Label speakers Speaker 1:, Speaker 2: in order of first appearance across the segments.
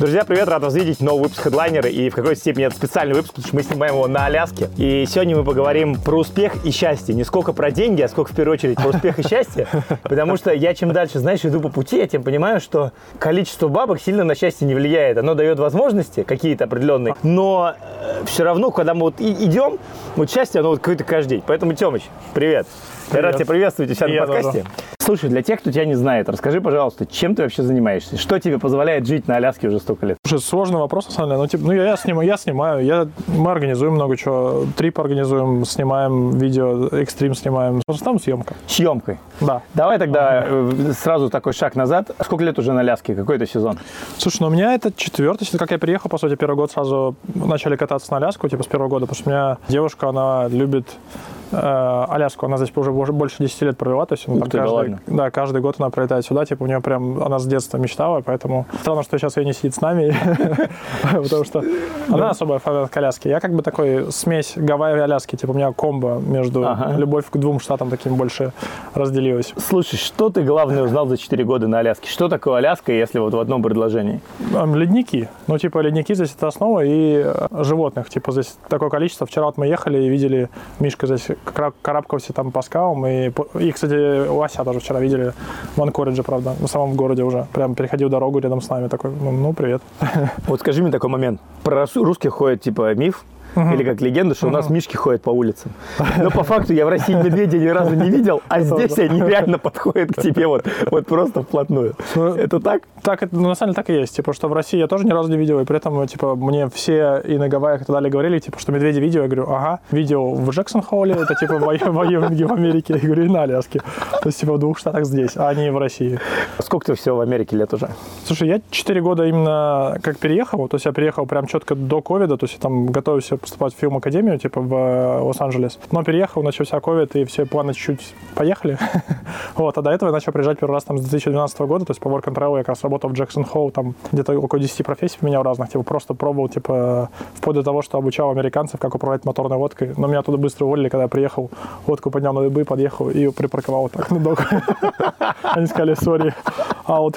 Speaker 1: Друзья, привет, рад вас видеть. Новый выпуск Headliner. И в какой-то степени это специальный выпуск, потому что мы снимаем его на Аляске. И сегодня мы поговорим про успех и счастье. Не сколько про деньги, а сколько в первую очередь про успех и счастье. Потому что я чем дальше, знаешь, иду по пути, я тем понимаю, что количество бабок сильно на счастье не влияет. Оно дает возможности какие-то определенные. Но э, все равно, когда мы вот и- идем, вот счастье, оно вот какое-то каждый день. Поэтому, Тёмыч, привет. Я рад
Speaker 2: Привет.
Speaker 1: тебя приветствовать у себя на подкасте. Слушай, для тех, кто тебя не знает, расскажи, пожалуйста, чем ты вообще занимаешься? Что тебе позволяет жить на Аляске уже столько лет?
Speaker 2: Слушай, сложный вопрос, на самом деле. Ну, типа, ну я, я снимаю, я снимаю, я, мы организуем много чего. Трип организуем, снимаем видео, экстрим снимаем. Основном съемка.
Speaker 1: Съемкой.
Speaker 2: Да.
Speaker 1: Давай тогда э, сразу такой шаг назад. Сколько лет уже на Аляске? Какой это сезон?
Speaker 2: Слушай, ну у меня это четвертый, сезон. как я приехал, по сути, первый год сразу начали кататься на Аляску, типа с первого года, потому что у меня девушка, она любит Аляску, она здесь уже больше 10 лет провела, то есть она там
Speaker 1: ты, да
Speaker 2: каждый,
Speaker 1: ладно?
Speaker 2: да, каждый год она прилетает сюда, типа у нее прям, она с детства мечтала, поэтому странно, что сейчас ее не сидит с нами, потому что она особая фанатка Аляски. Я как бы такой смесь Гавайи и Аляски, типа у меня комбо между любовь к двум штатам таким больше разделилась.
Speaker 1: Слушай, что ты главное узнал за 4 года на Аляске? Что такое Аляска, если вот в одном предложении?
Speaker 2: Эм, Ледники. Ну, типа, ледники здесь это основа и э, животных. Типа, здесь такое количество. Вчера вот мы ехали и видели, Мишка здесь карабкался там по скалам. И, и, кстати, Лося тоже вчера видели в Анкоридже, правда, в самом городе уже. Прям переходил дорогу рядом с нами. Такой, ну, ну, привет.
Speaker 1: Вот скажи мне такой момент. Про рус- русских ходит типа миф, или как легенда, что у нас мишки ходят по улицам. Но по факту я в России медведя ни разу не видел, а здесь они реально подходят к тебе вот, вот просто вплотную.
Speaker 2: Ну,
Speaker 1: Это так?
Speaker 2: Так, это, ну, на самом деле так и есть. Типа, что в России я тоже ни разу не видел, и при этом, типа, мне все и на Гавайях и так далее говорили, типа, что медведи видео. Я говорю, ага, видео в Джексон-Холле, это, типа, военные в Америке. Я говорю, и на Аляске. То есть, типа, в двух штатах здесь, а не в России.
Speaker 1: Сколько ты всего в Америке лет уже?
Speaker 2: Слушай, я 4 года именно как переехал, то есть я переехал прям четко до ковида, то есть я там готовился поступать в фильм-академию, типа в э, Лос-Анджелес. Но переехал, начался ковид, и все планы чуть-чуть поехали. вот, а до этого я начал приезжать первый раз там с 2012 года, то есть по work and travel я как раз работал в Джексон Холл, там где-то около 10 профессий поменял разных, типа просто пробовал, типа, вплоть до того, что обучал американцев, как управлять моторной лодкой. Но меня туда быстро уволили, когда я приехал, лодку поднял на дыбы, подъехал и припарковал вот так на док. Они сказали, сори, аут.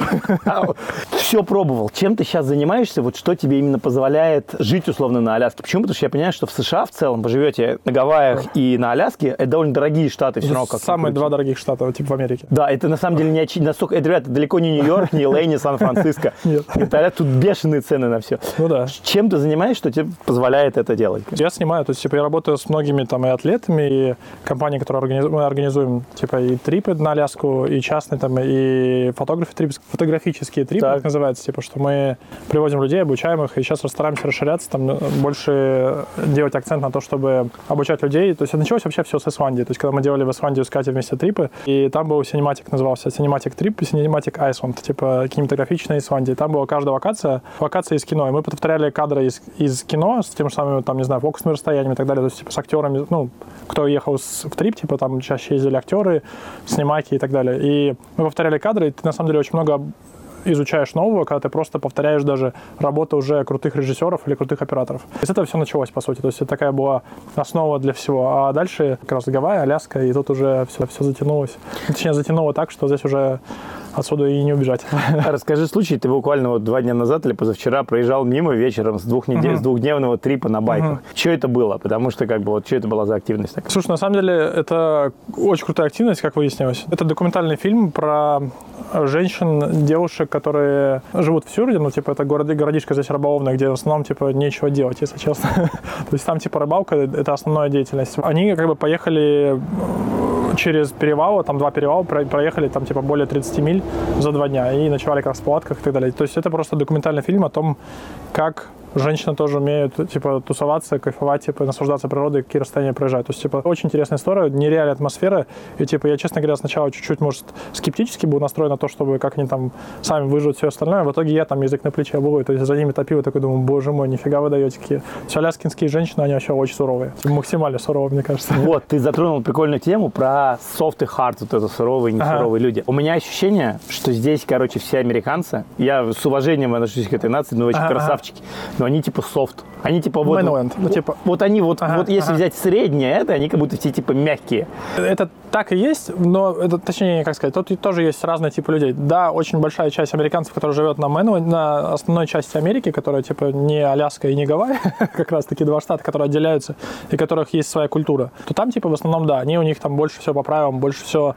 Speaker 1: Все пробовал. Чем ты сейчас занимаешься? Вот что тебе именно позволяет жить условно на Аляске? Почему? Потому что я понимаю, что в США в целом поживете на Гавайях и на Аляске. Это довольно дорогие штаты все равно. Как
Speaker 2: Самые два дорогих штата, типа в Америке.
Speaker 1: Да, это на самом деле не очи- настолько... Это, ребята, далеко не Нью-Йорк, не Лей, не Сан-Франциско.
Speaker 2: Нет.
Speaker 1: Это тут бешеные цены на все.
Speaker 2: Ну да.
Speaker 1: Чем ты занимаешься, что тебе позволяет это делать?
Speaker 2: Я снимаю, то есть, типа, я работаю с многими там и атлетами, и компании, которые организу- мы организуем, типа, и трипы на Аляску, и частные там, и фотографы трипы, фотографические трипы,
Speaker 1: Так.
Speaker 2: так называется, типа, что мы привозим людей, обучаем их, и сейчас стараемся расширяться, там, э, больше делать акцент на то, чтобы обучать людей. То есть, началось вообще все с Исландии. То есть, когда мы делали в Исландию с Катей вместе трипы, и там был Cinematic, назывался Cinematic Trip и Cinematic Iceland, типа, кинематографичная Исландия. Там была каждая локация, локация из кино, и мы повторяли кадры из, из кино с тем же самым, там, не знаю, фокусными расстояниями и так далее, то есть, типа, с актерами, ну, кто ехал с- в трип, типа, там чаще ездили актеры, снимаки и так далее. И мы повторяли кадры, и ты, на самом деле, очень много изучаешь нового, когда ты просто повторяешь даже работу уже крутых режиссеров или крутых операторов. И с этого все началось, по сути. То есть это такая была основа для всего. А дальше как раз Гавайи, Аляска, и тут уже все, все затянулось. Точнее, затянуло так, что здесь уже отсюда и не убежать.
Speaker 1: Расскажи случай, ты буквально вот два дня назад или позавчера проезжал мимо вечером с, двух недель, с двухдневного трипа на байках. Что это было? Потому что как бы вот что это была за активность такая?
Speaker 2: Слушай, на самом деле это очень крутая активность, как выяснилось. Это документальный фильм про женщин, девушек, которые живут в Сюрде, ну, типа, это город, городишко здесь рыболовное, где в основном, типа, нечего делать, если честно. То есть там, типа, рыбалка – это основная деятельность. Они, как бы, поехали э, через перевалы, там два перевала, про- проехали там типа более 30 миль за два дня и ночевали как в палатках и так далее. То есть это просто документальный фильм о том, как женщины тоже умеют, типа, тусоваться, кайфовать, типа, наслаждаться природой, какие расстояния проезжают. То есть, типа, очень интересная история, нереальная атмосфера. И, типа, я, честно говоря, сначала чуть-чуть, может, скептически был настроен на то, чтобы как они там сами выживут все остальное. В итоге я там язык на плече обуваю, то есть за ними топил и такой думаю, боже мой, нифига вы даете какие. Все аляскинские женщины, они вообще очень суровые. Типа, максимально суровые, мне кажется.
Speaker 1: Вот, ты затронул прикольную тему про soft и hard, вот это суровые и
Speaker 2: Ага.
Speaker 1: несуровые люди. У меня ощущение, что здесь, короче, все американцы, я с уважением отношусь к этой нации, но очень
Speaker 2: ага.
Speaker 1: красавчики, но они типа софт. Они типа вот...
Speaker 2: Mainland, ну, типа-
Speaker 1: Вот они вот,
Speaker 2: Ага,
Speaker 1: вот если
Speaker 2: ага.
Speaker 1: взять среднее это, они как будто все типа мягкие.
Speaker 2: Это так и есть, но это, точнее, как сказать, тут тоже есть разные типы людей. Да, очень большая часть американцев, которые живет на, Мэну, на основной части Америки, которая типа не Аляска и не Гавайи, как раз таки два штата, которые отделяются, и которых есть своя культура, то там типа в основном, да, они у них там больше все по правилам, больше все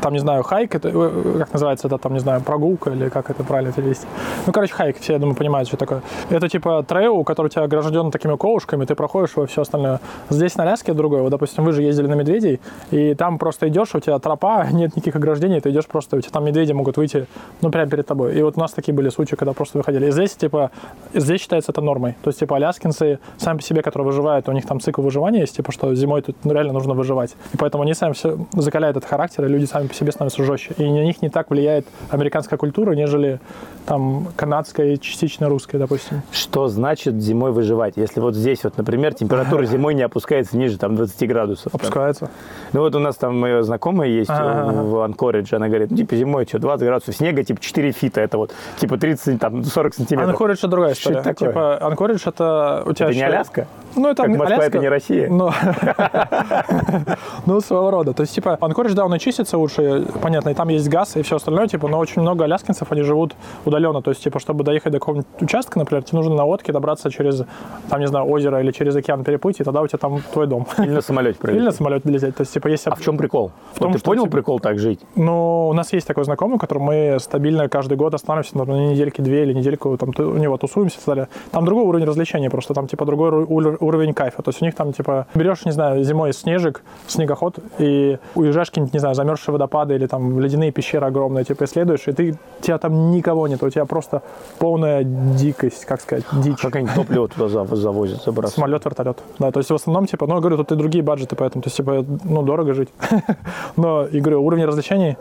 Speaker 2: там, не знаю, хайк, это, э, как называется это, там, не знаю, прогулка или как это правильно перевести. Ну, короче, хайк, все, я думаю, понимают, что такое. Это типа трейл, который у тебя огражден такими колышками, ты проходишь его все остальное. Здесь на Аляске другое. Вот, допустим, вы же ездили на медведей, и там просто идешь, у тебя тропа, нет никаких ограждений, ты идешь просто, у тебя там медведи могут выйти, ну, прямо перед тобой. И вот у нас такие были случаи, когда просто выходили. И здесь, типа, здесь считается это нормой. То есть, типа, аляскинцы сами по себе, которые выживают, у них там цикл выживания есть, типа, что зимой тут ну, реально нужно выживать. И поэтому они сами все закаляют этот характер, и люди сами по себе становятся жестче. И на них не так влияет американская культура, нежели там канадская и частично русская, допустим.
Speaker 1: Что значит зимой выживать? Если вот здесь вот, например, температура зимой не опускается ниже там 20 градусов.
Speaker 2: Опускается.
Speaker 1: Ну вот у нас там моя знакомая есть
Speaker 2: Ага.
Speaker 1: в Анкоридже, она говорит, ну типа зимой что, 20 градусов снега, типа 4 фита, это вот типа 30, там 40 сантиметров.
Speaker 2: Анкоридж это другая
Speaker 1: Что
Speaker 2: история.
Speaker 1: это такое?
Speaker 2: Типа, Анкоридж это у тебя
Speaker 1: Это не
Speaker 2: еще-
Speaker 1: Аляска?
Speaker 2: Ну, это
Speaker 1: Как Москва,
Speaker 2: Аляска,
Speaker 1: это не Россия?
Speaker 2: Но... ну, своего рода. То есть, типа, Анкоридж, да, он и чистится лучше, понятно, и там есть газ и все остальное, типа, но очень много аляскинцев, они живут удаленно. То есть, типа, чтобы доехать до какого-нибудь участка, например, тебе нужно на лодке добраться через, там, не знаю, озеро или через океан переплыть, и тогда у тебя там твой дом.
Speaker 1: Или на самолете
Speaker 2: Или на самолете лететь. То есть, типа, есть...
Speaker 1: А в чем прикол?
Speaker 2: В том,
Speaker 1: Вот ты
Speaker 2: что,
Speaker 1: понял
Speaker 2: типа-
Speaker 1: прикол так жить?
Speaker 2: Ну, у нас есть такой знакомый, который мы стабильно каждый год останавливаемся на недельки две или недельку, там, у него тусуемся и так далее. Там другой уровень развлечения просто, там, типа, другой ру- ур- уровень кайфа. То есть у них там, типа, берешь, не знаю, зимой снежик, снегоход, и уезжаешь какие-нибудь, не знаю, замерзшие водопады или там ледяные пещеры огромные, типа, исследуешь, и ты, тебя там никого нет, у тебя просто полная дикость, как сказать, дичь.
Speaker 1: Как они топливо туда зав- завозят, забрасывают?
Speaker 2: Самолет, вертолет. Да, то есть в основном, типа, ну, я говорю, тут и другие баджеты, поэтому, то есть, типа, ну, дорого жить. Но, и говорю, уровень развлечений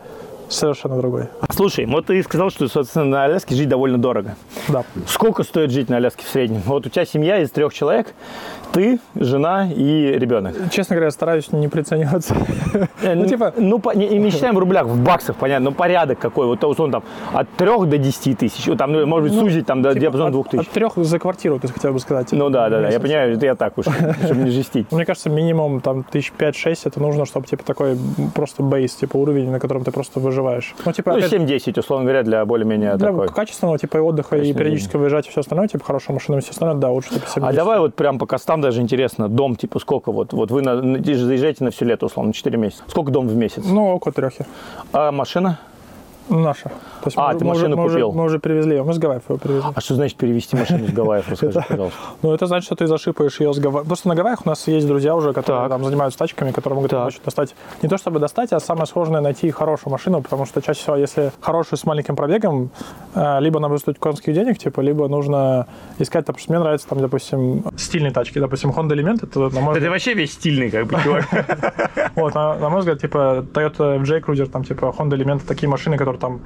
Speaker 2: совершенно другой.
Speaker 1: Слушай, вот ты сказал, что, собственно, на Аляске жить довольно дорого.
Speaker 2: Да.
Speaker 1: Сколько стоит жить на Аляске в среднем? Вот у тебя семья из трех человек, ты, жена и ребенок.
Speaker 2: Честно говоря, стараюсь не прицениваться. Ну, типа,
Speaker 1: Ну, по- не, не считаем в рублях, в баксах, понятно, но порядок какой. Вот условно там от 3 до 10 тысяч. Там, ну, может быть, сузить там до
Speaker 2: типа,
Speaker 1: диапазона
Speaker 2: от-
Speaker 1: 2 тысяч.
Speaker 2: От трех за квартиру, ты хотел бы сказать.
Speaker 1: Ну да, да, да, я понимаю, это я так уж, чтобы не жестить.
Speaker 2: Мне кажется, минимум там тысяч пять-шесть это нужно, чтобы типа такой просто бейс, типа уровень, на котором ты просто выживаешь. Ну, типа,
Speaker 1: Ну,
Speaker 2: опять,
Speaker 1: 7-10, условно говоря, для более-менее
Speaker 2: для
Speaker 1: такой.
Speaker 2: качественного типа и отдыха, и периодически выезжать и все остальное, типа хорошая машина и все остальное, да, лучше типа 7
Speaker 1: А давай вот прям по костам даже интересно, дом типа сколько вот, вот вы на, заезжаете на все лето, условно, 4 месяца. Сколько дом в месяц?
Speaker 2: Ну, около трехи.
Speaker 1: А машина?
Speaker 2: Наша. То есть
Speaker 1: А,
Speaker 2: мы,
Speaker 1: ты
Speaker 2: мы уже-
Speaker 1: машину
Speaker 2: мы уже,
Speaker 1: купил?
Speaker 2: мы уже привезли ее, мы с Гавайев ее привезли.
Speaker 1: А что значит перевести машину с Гавайев? Расскажи, пожалуйста.
Speaker 2: Ну, это значит, что ты зашипаешь ее с Гавайи. Просто на Гавайях у нас есть друзья уже, которые там занимаются тачками, которые могут помочь достать. Не то чтобы достать, а самое сложное найти хорошую машину, потому что чаще всего, если хорошую с маленьким пробегом, э, либо она будет стоить конских денег, типа, либо нужно искать, потому что мне нравятся там, допустим, стильные тачки. Допустим, Honda Element, это, на мой взгляд,
Speaker 1: вообще весь стильный, как бы, чувак.
Speaker 2: вот, на, на мой взгляд, типа, Toyota FJ Cruiser, там, типа, Honda Element, такие машины, которые там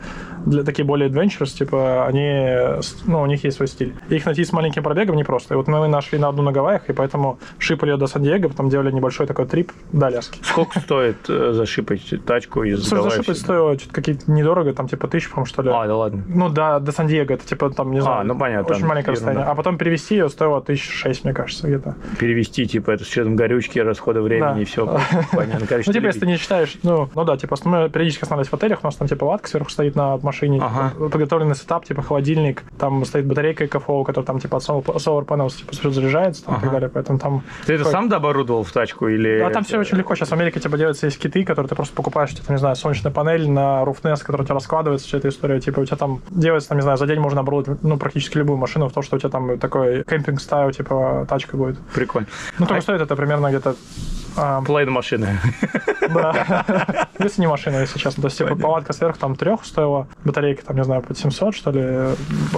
Speaker 2: для такие более adventures, типа, они, ну, у них есть свой стиль. И их найти с маленьким пробегом непросто. И вот мы нашли на одну на Гавайях, и поэтому шипали ее до Сан-Диего, потом делали небольшой такой трип до Аляски.
Speaker 1: Сколько стоит э, зашипать тачку из
Speaker 2: Слушай, зашипать стоило что-то какие-то недорого, там, типа, тысячу, по-моему, что ли.
Speaker 1: А, да ладно.
Speaker 2: Ну, да, до Сан-Диего, это, типа, там, не знаю,
Speaker 1: ну, понятно,
Speaker 2: очень маленькое расстояние. А потом перевести ее стоило тысяч шесть, мне кажется, где-то.
Speaker 1: Перевести, типа, это с учетом горючки, расхода времени
Speaker 2: Да.
Speaker 1: и все. Понятно. Короче,
Speaker 2: Ну, типа, если ты не считаешь, ну, ну да, типа, мы периодически останавливались в отелях, у нас там, типа, палатка сверху стоит на машине,
Speaker 1: Ага.
Speaker 2: подготовленный setup, типа, холодильник, там стоит батарейка EcoFlow, которая там, типа, от solar panels, типа, заряжается, там, и так далее, поэтому там...
Speaker 1: Ты это сам доборудовал в тачку или...
Speaker 2: А там все очень легко. Сейчас в Америке типа делаются есть киты, которые ты просто покупаешь, типа, не знаю, солнечная панель на Roofnest, которая у тебя раскладывается, вся эта история. Типа у тебя там делается, там, не знаю, за день можно оборудовать, ну, практически любую машину в том, что у тебя там такой camping style, типа, тачка будет.
Speaker 1: Прикольно.
Speaker 2: Ну, только стоит это примерно где-то а,
Speaker 1: машины.
Speaker 2: Да. Если не машина, если честно. То есть, типа, палатка сверху там трех стоила, батарейка там, не знаю, под 700, что ли,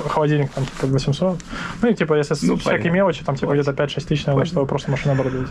Speaker 2: холодильник там типа 800. Ну и типа, если
Speaker 1: Ну,
Speaker 2: всякие
Speaker 1: понятно.
Speaker 2: мелочи, там типа где-то 5-6 тысяч, наверное, чтобы просто машину оборудовать.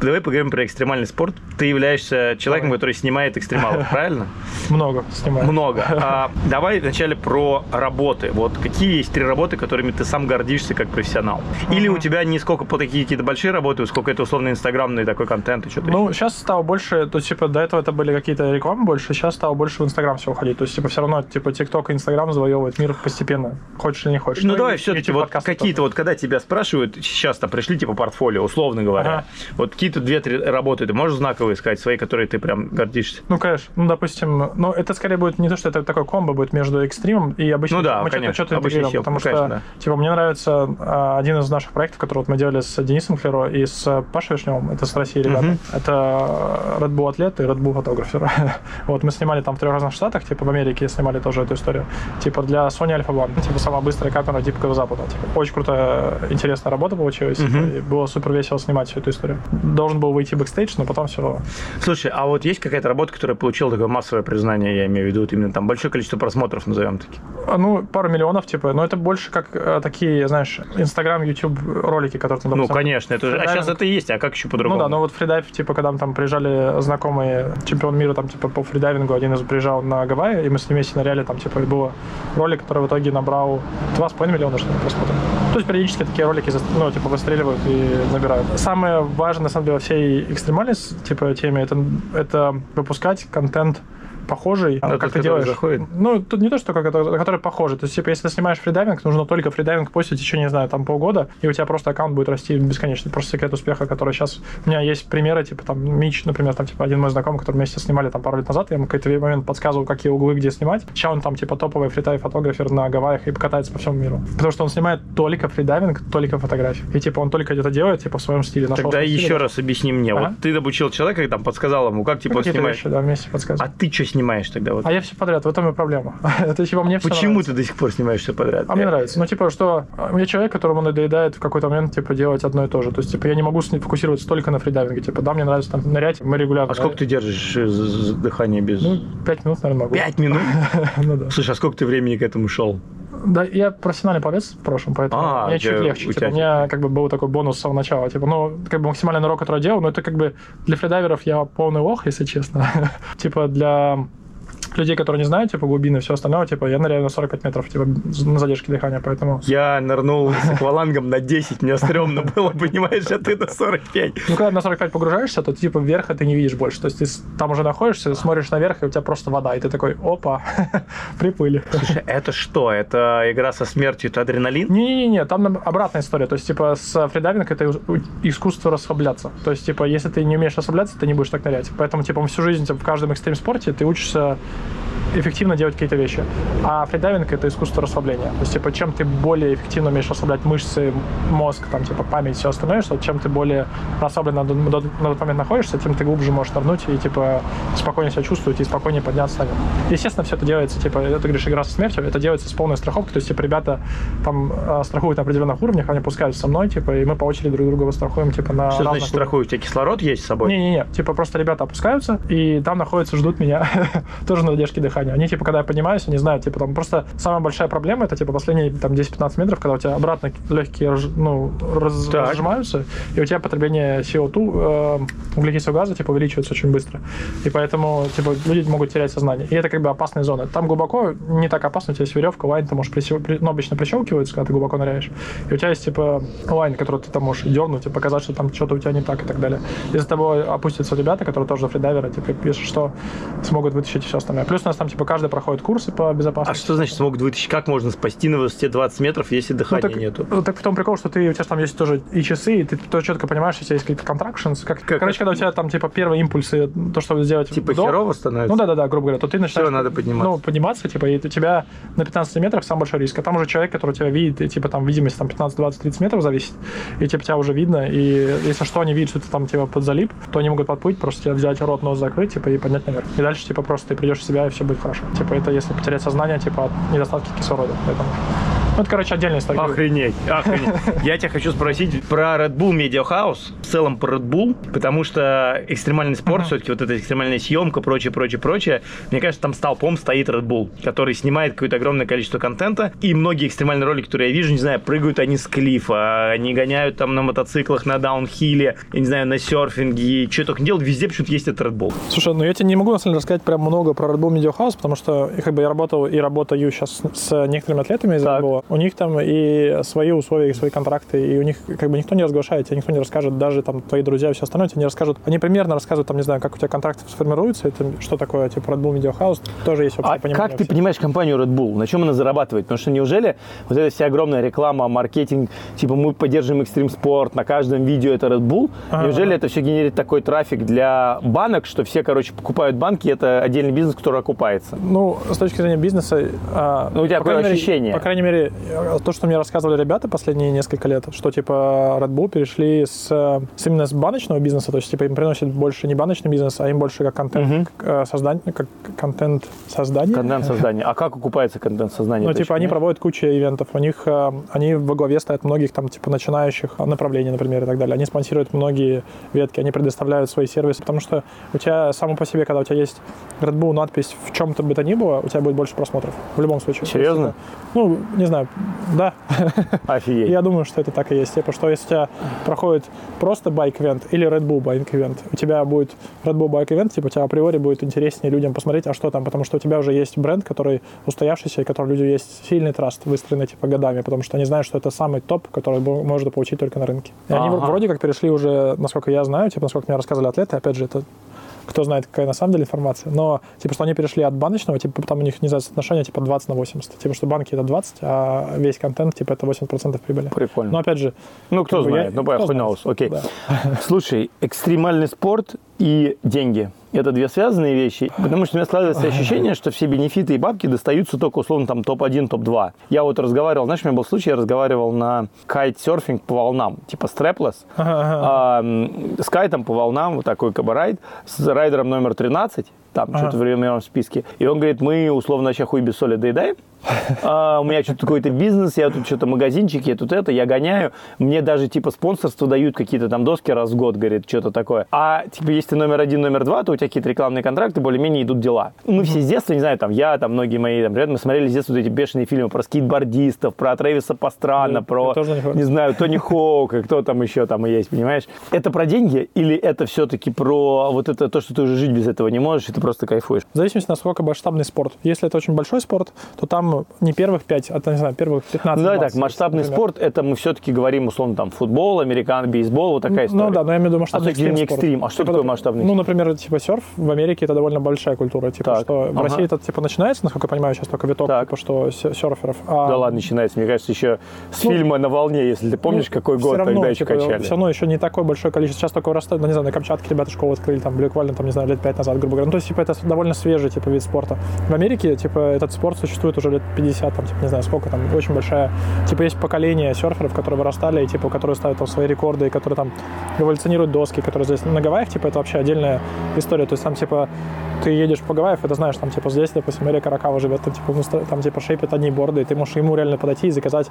Speaker 1: давай поговорим про экстремальный спорт. Ты являешься человеком,
Speaker 2: Давай.
Speaker 1: который снимает экстремалов, правильно?
Speaker 2: Много снимаю.
Speaker 1: Много. А, давай вначале про работы. Вот какие есть три работы, которыми ты сам гордишься как профессионал? Или у тебя не сколько по такие какие-то большие работы, сколько это условно инстаграмный такой контент и что-то
Speaker 2: Ну, сейчас стало больше, то типа, до этого это были какие-то рекламы больше, сейчас стало больше в Инстаграм все уходить. То есть, типа, все равно, типа, ТикТок и Инстаграм завоевывают мир постепенно. Хочешь или не хочешь.
Speaker 1: Ну,
Speaker 2: и
Speaker 1: давай все-таки вот какие-то вот, когда тебя спрашивают, сейчас там пришли типа портфолио, условно говоря,
Speaker 2: Ага.
Speaker 1: вот какие-то две-три работы, ты можешь знаковые сказать, свои, которые ты прям гордишься?
Speaker 2: Ну, конечно. Ну, допустим, ну, это скорее будет не то, что это такой комбо будет между экстримом и обычным.
Speaker 1: Ну да,
Speaker 2: мы
Speaker 1: конечно,
Speaker 2: что-то интегрируем,
Speaker 1: хил,
Speaker 2: потому
Speaker 1: ну,
Speaker 2: что,
Speaker 1: конечно,
Speaker 2: типа, мне нравится а, один из наших проектов, который вот мы делали с Денисом Клеро и с Пашей Вишневым, это с России ребята.
Speaker 1: Мгм.
Speaker 2: Это Red Bull атлет и Red Bull photographer. вот мы снимали там в трех разных штатах, типа в Америке снимали тоже эту историю. Типа для Sony Alpha One, типа самая быстрая камера Дикого Запада. Типа, очень крутая, интересная работа получилась. И было супер весело снимать всю эту историю. Должен был выйти бэкстейдж, но потом все
Speaker 1: Слушай, а вот есть какая-то работа, которая получила такое массовое признание, я имею в виду, вот именно там большое количество просмотров, назовем таки?
Speaker 2: А, Ну, пару миллионов, типа, но это больше как э, такие, знаешь, Инстаграм, Ютуб ролики, которые там,
Speaker 1: Ну,
Speaker 2: допустим,
Speaker 1: конечно, это же, а сейчас это и есть, а как еще
Speaker 2: Ну
Speaker 1: по-другому?
Speaker 2: да, но вот фридайв, типа, когда там приезжали знакомые, чемпион мира там, типа, по фридайвингу, один из приезжал на Гавайи, и мы с ним вместе ныряли, там, типа, было ролик, который в итоге набрал 2,5 миллиона, что ли, просмотров. То есть периодически такие ролики, ну, типа, выстреливают и набирают. Самое важное, на самом деле, во всей экстремальной, типа, теме, это, это выпускать контент похожий,
Speaker 1: тот,
Speaker 2: как ты
Speaker 1: который
Speaker 2: делаешь.
Speaker 1: заходит.
Speaker 2: Ну, тут не то, что как это, который похожий. То есть, типа, если ты снимаешь фридайвинг, нужно только фридайвинг постить в течение, не знаю, там полгода, и у тебя просто аккаунт будет расти бесконечно. Просто секрет успеха, который сейчас... У меня есть примеры, типа, там, Мич, например, там, типа, один мой знакомый, который вместе снимали там пару лет назад, я ему в какой-то момент подсказывал, какие углы где снимать. Сейчас он там, типа, топовый freedive photographer на Гавайях и катается по всему миру. Потому что он снимает только фридайвинг, только фотографии. И, типа, он только это делает, типа, в своем стиле.
Speaker 1: Тогда еще
Speaker 2: да.
Speaker 1: раз объясни мне.
Speaker 2: Ага.
Speaker 1: Вот ты обучил человека, и там подсказал ему, как типа
Speaker 2: Ну,
Speaker 1: снимаешь.
Speaker 2: вещи, да, вместе
Speaker 1: А
Speaker 2: подсказывать.
Speaker 1: ты что снимаешь тогда? Вот?
Speaker 2: А я все подряд, в этом и проблема. Это типа мне
Speaker 1: Почему ты до сих пор снимаешь все подряд?
Speaker 2: А мне нравится. Ну, типа, что а, я человек, которому надоедает в какой-то момент, типа, делать одно и то же. То есть, типа, я не могу фокусироваться только на фридайвинге. Типа, да, мне нравится там нырять, мы регулярно.
Speaker 1: А сколько ты держишь э, дыхание без...
Speaker 2: Ну, пять минут, наверное, могу.
Speaker 1: Пять минут?
Speaker 2: Ну, да.
Speaker 1: Слушай, а сколько ты времени к этому шел?
Speaker 2: Да, я профессиональный пловец в прошлом, поэтому
Speaker 1: А,
Speaker 2: мне
Speaker 1: у
Speaker 2: чуть легче.
Speaker 1: у
Speaker 2: Типа, у меня как бы был такой бонус с самого начала. Типа, ну, как бы максимальный урок, который я делал, но это как бы для фридайверов я полный лох, если честно. типа, для людей, которые не знают, типа, глубины все остальное, типа, я ныряю на 45 метров, типа, на задержке дыхания, поэтому...
Speaker 1: Я нырнул с аквалангом на 10, мне стрёмно было, понимаешь, а ты на 45.
Speaker 2: Ну, когда на 45 погружаешься, то типа, вверх ты не видишь больше. То есть ты там уже находишься, смотришь наверх, и у тебя просто вода, и ты такой, опа, приплыли.
Speaker 1: Слушай, это что? Это игра со смертью, это адреналин?
Speaker 2: Не-не-не, там обратная история. То есть, типа, с фридайвинг это искусство расслабляться. То есть, типа, если ты не умеешь расслабляться, ты не будешь так нырять. Поэтому, типа, всю жизнь типа, в каждом экстрим-спорте ты учишься эффективно делать какие-то вещи. А фридайвинг — это искусство расслабления. То есть, типа, чем ты более эффективно умеешь расслаблять мышцы, мозг, там, типа, память, все остальное, что чем ты более расслабленно на, на- на тот момент находишься, тем ты глубже можешь нырнуть и, типа, спокойнее себя чувствовать и спокойнее подняться наверх. Естественно, все это делается, типа, это, говоришь, игра со смертью, это делается с полной страховкой, то есть, типа, ребята там э, страхуют на определенных уровнях, они пускаются со мной, типа, и мы по очереди друг друга страхуем, типа, на
Speaker 1: Что значит страхую? У тебя кислород есть с собой?
Speaker 2: не-не-не, типа просто ребята опускаются, и там находятся, ждут меня, тоже на задержке дыхания. Они, типа, когда я поднимаюсь, они знают, типа, там просто самая большая проблема, это, типа, последние, там, 10-15 метров, когда у тебя обратно легкие, ну, раз-
Speaker 1: Так.
Speaker 2: разжимаются, и у тебя потребление CO2, э, углекислого газа, типа, увеличивается очень быстро. И поэтому, типа, люди могут терять сознание. И это, как бы, опасная зона. Там глубоко не так опасно, у тебя есть веревка, лайн, ты можешь, присё- при- ну, обычно прищелкивается, когда ты глубоко ныряешь. И у тебя есть, типа, лайн, который ты там можешь дернуть и показать, что там что-то у тебя не так и так далее. И за тобой опустятся ребята, которые тоже фридайверы, типа, если что, смогут вытащить все остальное. Плюс у нас там, типа, каждый проходит курсы по
Speaker 1: А
Speaker 2: безопасности.
Speaker 1: что значит смогут вытащить? Как можно спасти на высоте 20 метров, если дыхания
Speaker 2: так,
Speaker 1: нету?
Speaker 2: ну, так в том прикол, что ты, у тебя там есть тоже и часы, и ты то четко понимаешь, что тебя есть какие-то contractions. Как,
Speaker 1: Как-
Speaker 2: короче, когда у тебя там, типа, первые импульсы, то, чтобы сделать
Speaker 1: Типа
Speaker 2: вдох,
Speaker 1: херово становится?
Speaker 2: Ну да, да, да, грубо говоря, то ты начинаешь...
Speaker 1: надо подниматься.
Speaker 2: Ну, подниматься, типа, и у тебя на 15 метрах самый большой риск. А там уже человек, который тебя видит, и, типа, там видимость там 15, 20, 30 метров зависит, и типа тебя уже видно, и если что, они видят, что ты там, типа, под залип, то они могут подплыть, просто тебя взять рот, нос закрыть, типа, и поднять наверх. И дальше, типа, просто ты придешь себя, и все будет хорошо. Типа, это если потерять сознание, типа, от недостатка кислорода. Поэтому это, короче, отдельная история.
Speaker 1: Охренеть, охренеть. Я тебя хочу спросить про Red Bull Media House, в целом про Red Bull, потому что экстремальный спорт, все-таки вот эта экстремальная съемка, прочее, прочее, прочее, мне кажется, там столпом стоит Red Bull, который снимает какое-то огромное количество контента, и многие экстремальные ролики, которые я вижу, не знаю, прыгают они с клифа, они гоняют там на мотоциклах, на даунхилле, я не знаю, на серфинге, что только не делают, везде почему-то есть этот Red Bull.
Speaker 2: Слушай, ну я тебе не могу, на самом деле, рассказать прям много про Red Bull Media House, потому что как бы я работал и работаю сейчас с некоторыми атлетами из
Speaker 1: Так.
Speaker 2: Red Bull. У них там и свои условия, и свои контракты, и у них как бы никто не разглашает, тебе никто не расскажет, даже там твои друзья и все остальное тебе не расскажут. Они примерно рассказывают, там, не знаю, как у тебя контракт сформируется, это что такое, типа, Red Bull Media House, тоже есть общее
Speaker 1: А
Speaker 2: понимание.
Speaker 1: как ты
Speaker 2: всего.
Speaker 1: понимаешь компанию Red Bull? На чем она зарабатывает? Потому что неужели вот эта вся огромная реклама, маркетинг, типа мы поддерживаем экстрим спорт, на каждом видео это Red Bull,
Speaker 2: Ага.
Speaker 1: неужели это все генерит такой трафик для банок, что все, короче, покупают банки, это отдельный бизнес, который окупается?
Speaker 2: Ну, с точки зрения бизнеса... а,
Speaker 1: Ну, у тебя
Speaker 2: по мере-
Speaker 1: ощущение?
Speaker 2: По крайней мере, э, то, что мне рассказывали ребята последние несколько лет, что, типа, Red Bull перешли с, с именно с баночного бизнеса, то есть, типа, им приносит больше не баночный бизнес, а им больше как контент э, создание, как контент создание.
Speaker 1: Контент создания. А как окупается контент создания?
Speaker 2: Ну, типа, они
Speaker 1: понимаешь?
Speaker 2: проводят кучу ивентов, у них, э, они во главе стоят многих там, типа, начинающих направлений, например, и так далее. Они спонсируют многие ветки, они предоставляют свои сервисы, потому что у тебя само по себе, когда у тебя есть Red Bull надпись в чем-то бы то ни было, у тебя будет больше просмотров, в любом случае.
Speaker 1: Серьезно?
Speaker 2: Ну, не знаю, да.
Speaker 1: Офигеть.
Speaker 2: Я думаю, что это так и есть. Типа, что если у тебя проходит просто байк-ивент или Red Bull байк-ивент, у тебя будет Red Bull байк-ивент, типа, у тебя априори будет интереснее людям посмотреть, а что там, потому что у тебя уже есть бренд, который устоявшийся, и который люди есть сильный траст, выстроенный, типа, годами, потому что они знают, что это самый топ, который можно получить только на рынке. И они
Speaker 1: Ага.
Speaker 2: вроде как перешли уже, насколько я знаю, типа, насколько мне рассказывали атлеты, опять же, это кто знает, какая на самом деле информация, но, типа, что они перешли от баночного, типа, там у них, не знаю, соотношение, типа, 20 на 80. Типа, что банки это 20, а весь контент, типа, это 80% прибыли.
Speaker 1: Прикольно.
Speaker 2: Но, опять же,
Speaker 1: Ну, кто
Speaker 2: как бы
Speaker 1: знает,
Speaker 2: я-
Speaker 1: ну,
Speaker 2: кто знает.
Speaker 1: окей.
Speaker 2: Да.
Speaker 1: Слушай, экстремальный спорт и деньги – это две связанные вещи, потому что у меня складывается ощущение, что все бенефиты и бабки достаются только, условно, там, топ-1, топ-2. Я вот разговаривал, знаешь, у меня был случай, я разговаривал на кайт-серфинг по волнам, типа стреплес, а, с кайтом по волнам, вот такой райд, с райдером номер 13, там
Speaker 2: Ага.
Speaker 1: что-то в временном списке. И он говорит, мы условно вообще хуй без соли доедаем. А, у меня что-то какой-то бизнес, я тут что-то магазинчик, я тут это, я гоняю. Мне даже типа спонсорство дают какие-то там доски раз в год, говорит, что-то такое. А типа если ты номер один, номер два, то у тебя какие-то рекламные контракты, более-менее идут дела. Мы все с детства, не знаю, там я, там многие мои там, ребята, мы смотрели с детства вот эти бешеные фильмы про скейтбордистов, про Трэвиса Пастрана,
Speaker 2: Да,
Speaker 1: про,
Speaker 2: не
Speaker 1: знаю, Тони Хоука, кто там еще там и есть, понимаешь? Это про деньги или это все-таки про вот это то, что ты уже жить без этого не можешь, и ты просто кайфуешь?
Speaker 2: В зависимости, насколько масштабный спорт. Если это очень большой спорт, то там не первых 5, а, не знаю, первых 15
Speaker 1: Ну, давай так,
Speaker 2: 20,
Speaker 1: масштабный
Speaker 2: например.
Speaker 1: спорт, это мы все-таки говорим, условно, там, футбол, американ, бейсбол, вот такая история.
Speaker 2: Ну да, но я имею в виду масштабный
Speaker 1: А зрения
Speaker 2: экстрим-спорт.
Speaker 1: экстрим, а что
Speaker 2: Типа,
Speaker 1: такое масштабный
Speaker 2: Ну, например, типа серф в Америке это довольно большая культура. Типа,
Speaker 1: Так,
Speaker 2: что в
Speaker 1: ага.
Speaker 2: России это типа начинается, насколько я понимаю, сейчас только виток,
Speaker 1: Так.
Speaker 2: типа, что се- серферов. А,
Speaker 1: Да ладно, начинается, мне кажется, еще с
Speaker 2: Ну,
Speaker 1: фильма «На волне», если ты помнишь,
Speaker 2: ну,
Speaker 1: какой год
Speaker 2: равно,
Speaker 1: тогда еще
Speaker 2: типа,
Speaker 1: качали.
Speaker 2: Все равно еще не такое большое количество. Сейчас только растет, ну, не знаю, на Камчатке ребята школу открыли, там, буквально, там, не знаю, лет 5 назад, грубо говоря. Ну, то есть, типа, это довольно свежий, типа, вид спорта. В Америке, типа, этот спорт существует уже лет 50, там, типа, не знаю, сколько там, очень большая, типа, есть поколение серферов, которые вырастали, и, типа, которые ставят там свои рекорды, и которые там эволюционируют доски, которые здесь на Гавайях, типа, это вообще отдельная история. То есть, там, типа, ты едешь по Гавайев, это знаешь, там, типа, здесь, допустим, Эрик Аракава живет, там, типа, там, типа, шейпят одни борды, и ты можешь ему реально подойти и заказать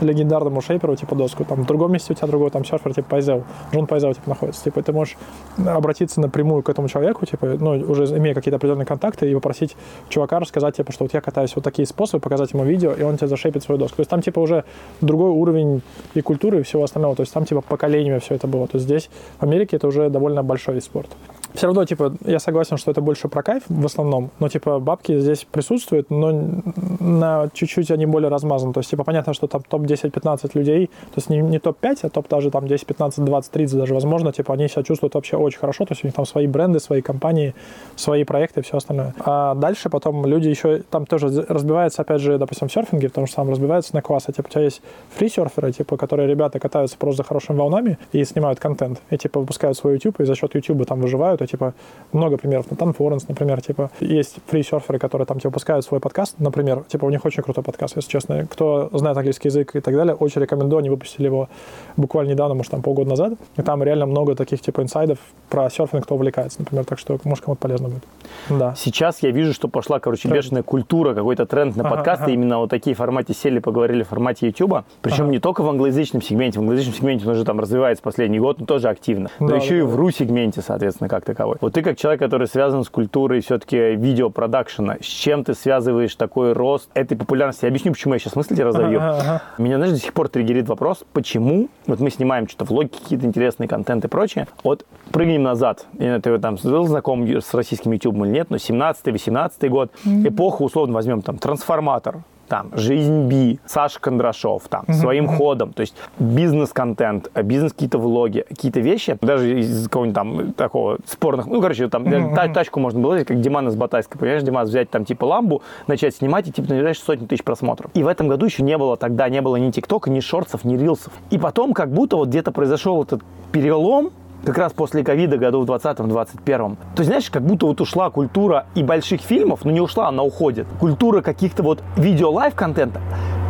Speaker 2: легендарному шейперу, типа, доску. Там, в другом месте у тебя другой, там, серфер, типа, Пайзел, Джон Пайзел, типа, находится. Типа, ты можешь обратиться напрямую к этому человеку, типа, ну, уже имея какие-то определенные контакты, и попросить чувака рассказать, типа, что вот я катаюсь вот такие способы, показать ему видео, и он тебе зашейпит свою доску. То есть там, типа, уже другой уровень и культуры, и всего остального. То есть там, типа, поколениями все это было. То есть здесь, в Америке, это уже довольно большой вид спорта. Все равно, типа, я согласен, что это больше про кайф в основном, но, типа, бабки здесь присутствуют, но на чуть-чуть они более размазаны. То есть, типа, понятно, что там топ-10-15 людей, то есть не, не топ-5, а топ даже там 10, 15, 20, 30 даже, возможно, типа, они себя чувствуют вообще очень хорошо, то есть у них там свои бренды, свои компании, свои проекты и все остальное. А дальше потом люди еще, там тоже разбивается, опять же, допустим, в серфинге, потому что там разбивается на классы. Типа, у тебя есть фри-серферы, типа, которые ребята катаются просто за хорошими волнами и снимают контент. И, типа, выпускают свой YouTube, и за счет YouTube там выживают, то, типа, много примеров. Ну, там Форенс, например, типа, есть фри-серферы, которые там, типа, выпускают свой подкаст, например, типа, у них очень крутой подкаст, если честно. Кто знает английский язык и так далее, очень рекомендую, они выпустили его буквально недавно, может, там полгода назад, и там реально много таких, типа, инсайдов про серфинг, кто увлекается, например, так что, может, кому-то полезно будет. Да.
Speaker 1: Сейчас я вижу, что пошла, короче, тренд. бешеная культура, какой-то тренд на ага, подкасты, ага. именно вот такие формате сели, поговорили в формате YouTube, причем ага. не только в англоязычном сегменте, в англоязычном сегменте он уже там развивается последний год, но тоже активно, но да, еще да, и в ру-сегменте, соответственно, как таковой. Вот ты как человек, который связан с культурой все-таки видеопродакшена, с чем ты связываешь такой рост этой популярности? Я объясню, почему я сейчас мысли тебе разовью. Ага, ага. Меня, знаешь, до сих пор триггерит вопрос, почему, вот мы снимаем что-то, влоги, какие-то интересные контенты и прочее, вот прыгнем назад, ты там был знаком с российским YouTube или нет, но 17-18 год, mm-hmm. эпоху, условно возьмем там трансформатор, там, «Жизнь Би», Саша Кондрашов, там, mm-hmm. своим ходом, то есть бизнес-контент, э, бизнес какие-то влоги, какие-то вещи, даже из какого-нибудь там такого спорных, ну, короче, там, mm-hmm. тачку можно было, как Диман из Батайска, понимаешь, Димас взять там, типа, ламбу, начать снимать, и, типа, набираешь сотни тысяч просмотров. И в этом году еще не было, тогда не было ни ТикТока, ни шортсов, ни рилсов. И потом, как будто вот где-то произошел этот перелом, как раз после ковида году в 2020-2021. То есть, знаешь, как будто вот ушла культура и больших фильмов, но не ушла, она уходит. Культура каких-то вот видео-лайв-контента.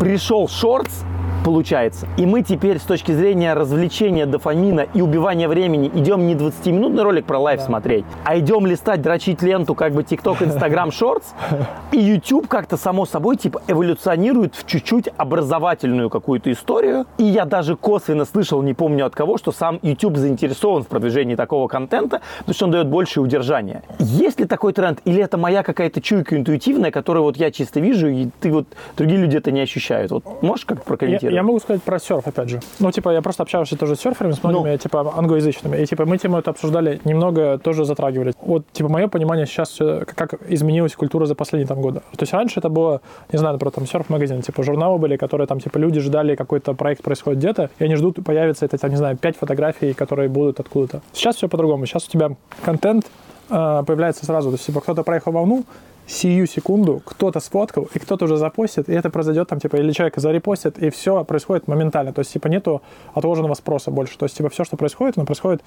Speaker 1: Пришел шортс, получается. И мы теперь с точки зрения развлечения дофамина и убивания времени идем не 20-минутный ролик про лайф да. смотреть, а идем листать, дрочить ленту, как бы TikTok, Instagram, Shorts. И YouTube как-то само собой типа эволюционирует в чуть-чуть образовательную какую-то историю. И я даже косвенно слышал, не помню от кого, что сам YouTube заинтересован в продвижении такого контента, потому что он дает большее удержание. Есть ли такой тренд? Или это моя какая-то чуйка интуитивная, которую вот я чисто вижу, и ты вот другие люди это не ощущают? Вот можешь как прокомментировать?
Speaker 2: Я, я могу сказать про серф, опять же. Ну, типа, я просто общался тоже с серферами, с многими, ну. типа, англоязычными. И, типа, мы тему это обсуждали, немного тоже затрагивали. Вот, типа, мое понимание сейчас, как изменилась культура за последние там годы. То есть раньше это было, не знаю, например, там серф-магазин, типа, журналы были, которые там, типа, люди ждали, какой-то проект происходит где-то, и они ждут, появится это, там, не знаю, пять фотографий, которые будут откуда-то. Сейчас все по-другому. Сейчас у тебя контент э, появляется сразу. То есть, типа, кто-то проехал волну, сию секунду кто-то сфоткал, и кто-то уже запостит, и это произойдет там, типа, или человек зарепостит, и все происходит моментально. То есть, типа, нету отложенного спроса больше. То есть, типа, все, что происходит, оно происходит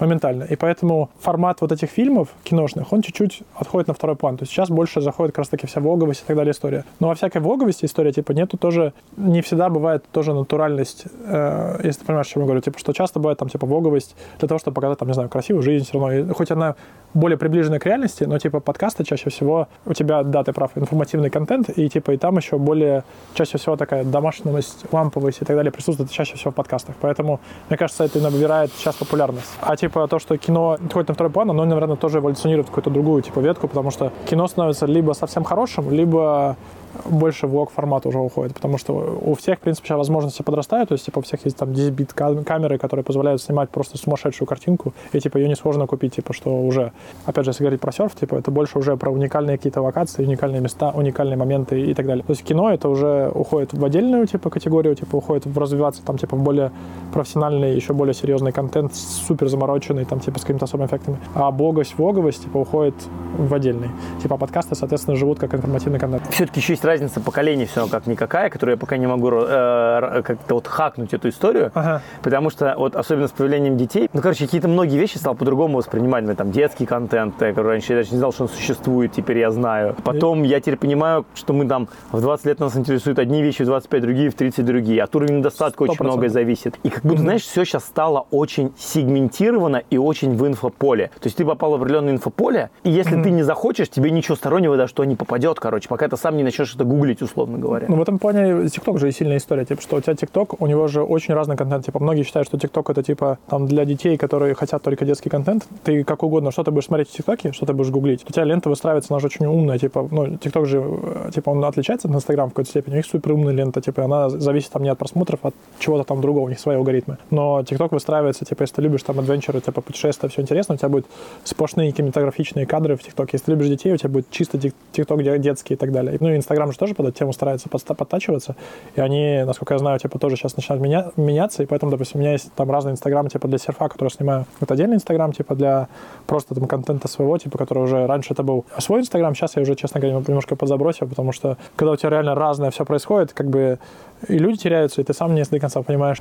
Speaker 2: моментально. И поэтому формат вот этих фильмов киношных, он чуть-чуть отходит на второй план. То есть сейчас больше заходит как раз-таки вся влоговость и так далее история. Но во всякой влоговости история, типа, нету тоже, не всегда бывает тоже натуральность, э, если ты понимаешь, о чем я говорю. Типа, что часто бывает там, типа, влоговость для того, чтобы показать, там, не знаю, красивую жизнь все равно. И, хоть она более приближена к реальности, но, типа, подкасты чаще всего у тебя, да, ты прав, информативный контент, и, типа, и там еще более, чаще всего такая домашность, ламповость и так далее присутствует чаще всего в подкастах. Поэтому, мне кажется, это набирает сейчас популярность. А, типа, типа то, что кино отходит на второй план, оно, наверное, тоже эволюционирует в какую-то другую типа ветку, потому что кино становится либо совсем хорошим, либо больше влог формат уже уходит, потому что у всех, в принципе, сейчас возможности подрастают, то есть, типа, у всех есть там 10 бит камеры, которые позволяют снимать просто сумасшедшую картинку, и, типа, ее несложно купить, типа, что уже, опять же, если говорить про серф, типа, это больше уже про уникальные какие-то локации, уникальные места, уникальные моменты и так далее. То есть кино это уже уходит в отдельную, типа, категорию, типа, уходит в развиваться, там, типа, в более профессиональный, еще более серьезный контент, супер замороченный, там, типа, с какими-то особыми эффектами. А блоговость, влоговость, типа, уходит в отдельный. Типа, подкасты, соответственно, живут как информативный контент.
Speaker 1: Все-таки еще есть разница поколений все равно как никакая, которую я пока не могу э, как-то вот хакнуть эту историю, ага. потому что вот особенно с появлением детей, ну, короче, какие-то многие вещи стал по-другому воспринимать, например, там, детский контент, который раньше я даже не знал, что он существует, теперь я знаю. Потом я теперь понимаю, что мы там в 20 лет нас интересуют одни вещи, в 25 другие, в 30 другие. От уровня недостатка 100%. очень многое зависит. И как будто, mm-hmm. знаешь, все сейчас стало очень сегментировано и очень в инфополе. То есть ты попал в определенное инфополе, и если mm-hmm. ты не захочешь, тебе ничего стороннего даже что не попадет, короче, пока ты сам не начнешь это гуглить, условно говоря.
Speaker 2: Ну, в этом плане TikTok же и сильная история, типа, что у тебя TikTok, у него же очень разный контент, типа, многие считают, что TikTok это, типа, там, для детей, которые хотят только детский контент, ты как угодно, что ты будешь смотреть в TikTok, что ты будешь гуглить, у тебя лента выстраивается, она же очень умная, типа, ну, TikTok же, э, типа, он отличается от Instagram в какой-то степени, у них супер умная лента, типа, она зависит там не от просмотров, а от чего-то там другого, у них свои алгоритмы. Но TikTok выстраивается, типа, если ты любишь там адвенчеры, типа, путешествия, все интересно, у тебя будет сплошные кинематографичные кадры в TikTok. Если ты любишь детей, у тебя будет чисто TikTok детский и так далее. Ну, и Instagram же тоже под эту тему старается подтачиваться, и они, насколько я знаю, типа, тоже сейчас начинают меня, меняться, и поэтому, допустим, у меня есть там разные инстаграмы, типа, для серфа, который снимаю. Это отдельный инстаграм, типа, для просто там контента своего, типа, который уже раньше это был свой инстаграм, сейчас я уже, честно говоря, немножко подзабросил, потому что когда у тебя реально разное все происходит, как бы и люди теряются, и ты сам не до конца понимаешь.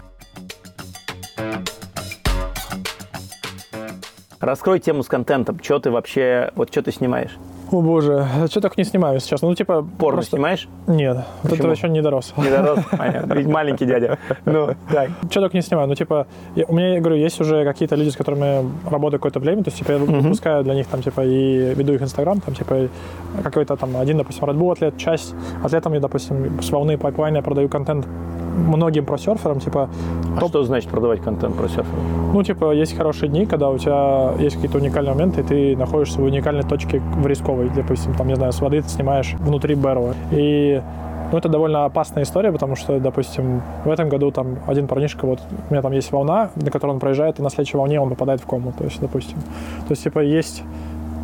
Speaker 1: Раскрой тему с контентом. Что ты вообще, вот что ты снимаешь?
Speaker 2: О боже, что только не снимаю, честно. Ну, типа...
Speaker 1: Порно
Speaker 2: просто-
Speaker 1: снимаешь?
Speaker 2: Нет, вот
Speaker 1: Почему?
Speaker 2: этого еще не дорос.
Speaker 1: Не дорос? Понятно. Ведь маленький дядя. Ну, так.
Speaker 2: Что только не снимаю. Ну, типа, я- у меня, я говорю, есть уже какие-то люди, с которыми работаю какое-то время, то есть, типа, я выпускаю для них, там, типа, и веду их Инстаграм, там, типа, какой-то там один, допустим, Red Bull атлет, часть атлетам я, допустим, с волны пайплайна я продаю контент многим про серферам, типа,
Speaker 1: А что значит продавать контент про серфер?
Speaker 2: ну, типа, есть хорошие дни, когда у тебя есть какие-то уникальные моменты, и ты находишься в уникальной точке в рисковой. Допустим, там, не знаю, с воды ты снимаешь внутри баррела. И ну, это довольно опасная история, потому что, допустим, в этом году там один парнишка, вот у меня там есть волна, на которой он проезжает, и на следующей волне он попадает в кому. То есть, допустим. То есть, типа, есть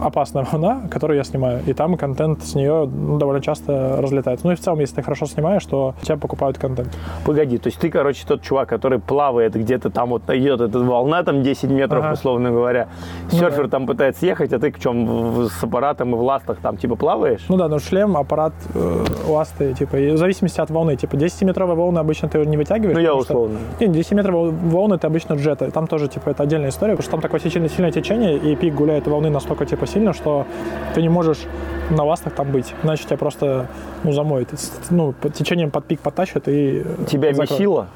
Speaker 2: опасная волна, которую я снимаю, и там контент с нее ну, довольно часто разлетается. Ну и в целом, если ты хорошо снимаешь, то тебя покупают контент.
Speaker 1: Погоди, то есть ты, короче, тот чувак, который плавает где-то там, вот идет эта волна там 10 метров,
Speaker 2: Ага.
Speaker 1: условно говоря.
Speaker 2: Ну
Speaker 1: Серфер
Speaker 2: да.
Speaker 1: там пытается ехать, а ты в чем с аппаратом и в ластах там типа плаваешь?
Speaker 2: Ну да, но шлем, аппарат, э, ласты, типа, и в зависимости от волны. Типа, 10-метровые волны обычно ты не вытягиваешь.
Speaker 1: Ну, я
Speaker 2: потому что-
Speaker 1: условно.
Speaker 2: Не, 10-метровые волны это обычно джеты. Там тоже, типа, это отдельная история, потому что там такое сильное, сильное течение, и пик гуляет волны настолько, типа, сильно, что ты не можешь на ластах там быть. Иначе тебя просто, ну, замоет. Ну, под течением под пик потащит и...
Speaker 1: Тебя
Speaker 2: закроет.
Speaker 1: месило?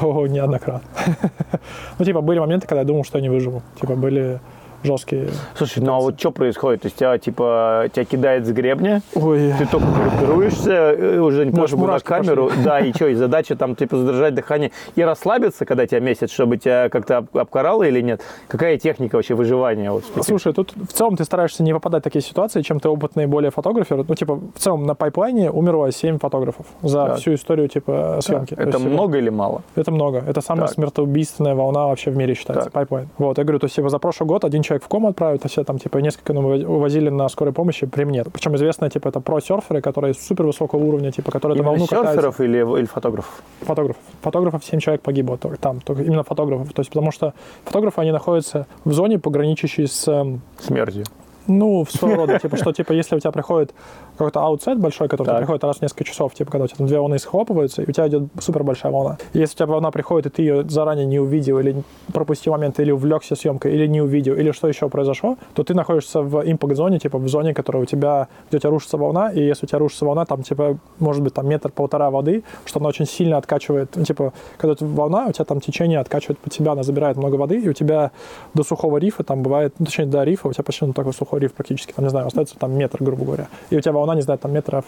Speaker 2: О, неоднократно. Ну, типа, были моменты, когда я думал, что я не выживу. Типа, были жесткие...
Speaker 1: Слушай, ну а вот что происходит? То есть тебя типа тебя кидает с гребня,
Speaker 2: Ой,
Speaker 1: ты только группируешься, э, уже не пофигу на камеру, да, и что, и задача там типа задержать дыхание и расслабиться, когда тебя месит, чтобы тебя как-то об- обкарало или нет? Какая техника вообще выживания? Вот,
Speaker 2: Слушай, тут в целом ты стараешься не попадать в такие ситуации, чем ты опытный более photographer. Ну, типа, в целом на пайплайне умерло 7 фотографов за
Speaker 1: Так.
Speaker 2: всю историю, типа, съемки. То
Speaker 1: Это
Speaker 2: есть, типа,
Speaker 1: много или мало?
Speaker 2: Это много. Это самая
Speaker 1: Так.
Speaker 2: смертоубийственная волна вообще в мире считается,
Speaker 1: Так.
Speaker 2: пайплайн. Вот, я говорю, то есть, типа, за прошлый год один человек в кому отправят, а все там, типа, несколько ну, увозили на скорой помощи, при мне. Причем известно, типа, это про-серферы, которые супер высокого уровня, типа, которые
Speaker 1: Именно
Speaker 2: волну катаются.
Speaker 1: серферов или, или фотографов?
Speaker 2: Фотографов. Фотографов 7 человек погибло только там, только именно фотографов. То есть, потому что фотографы, они находятся в зоне, пограничащей с эм,
Speaker 1: Смертью.
Speaker 2: Ну, в своего рода, типа, что, типа, если у тебя приходит какой-то аутсет большой, который
Speaker 1: Так.
Speaker 2: приходит раз в несколько часов, типа, когда у тебя там две волны схлопываются, и у тебя идет супер большая волна. И если у тебя волна приходит, и ты ее заранее не увидел, или пропустил момент, или увлекся съемкой, или не увидел, или что еще произошло, то ты находишься в импакт-зоне, типа, в зоне, которая у тебя, где у тебя рушится волна, и если у тебя рушится волна, там, типа, может быть, там метр-полтора воды, что она очень сильно откачивает, ну, типа, когда у тебя волна, у тебя там течение откачивает под себя, она забирает много воды, и у тебя до сухого рифа там бывает, ну, точнее, до рифа у тебя почти ну, такой сухой риф практически, там, не знаю, остается там метр, грубо говоря. И у тебя волна, не знаю, там метров,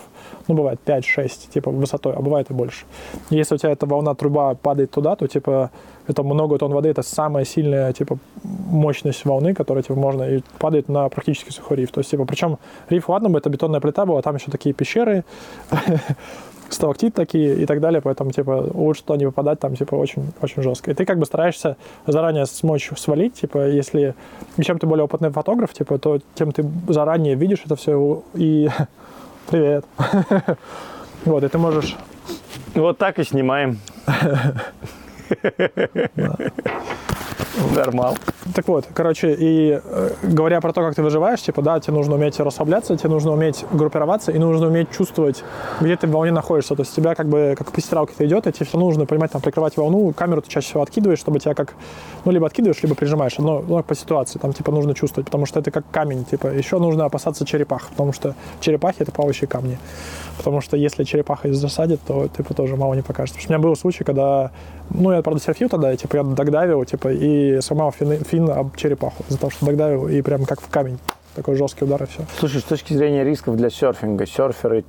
Speaker 2: ну, бывает 5-6, типа, высотой, а бывает и больше. И если у тебя эта волна, труба падает туда, то, типа, это много тонн воды, это самая сильная, типа, мощность волны, которая, типа, можно, и падает на практически сухой риф. То есть, типа, причем риф, ладно бы, это бетонная плита была, там еще такие пещеры, сталактит такие и так далее, поэтому, типа, лучше туда не попадать, там, типа, очень, очень жестко. И ты как бы стараешься заранее смочь свалить, типа, если, и чем ты более опытный фотограф, типа, то тем ты заранее видишь это все и... Привет. Вот, и ты можешь...
Speaker 1: Вот так и снимаем. Нормал.
Speaker 2: Так вот, короче, и э, говоря про то, как ты выживаешь, типа, да, тебе нужно уметь расслабляться, тебе нужно уметь группироваться, и нужно уметь чувствовать, где ты в волне находишься. То есть тебя как бы, как по стиралке это идет, и тебе все нужно понимать, там, прикрывать волну, камеру ты чаще всего откидываешь, чтобы тебя как, ну, либо откидываешь, либо прижимаешь, но ну, по ситуации, там, типа, нужно чувствовать, потому что это как камень, типа, еще нужно опасаться черепах, потому что черепахи — это плавающие камни. Потому что если черепаха их засадит, то, типа, тоже мало не покажет. Потому что у меня был случай, когда, ну, я, правда, серфил тогда, типа, я догдавил, типа, и сломал фин, фин об черепаху из-за того, что догдавил, и прям как в камень. Такой жесткий удар, и все.
Speaker 1: Слушай, с точки зрения рисков для серфинга, серферы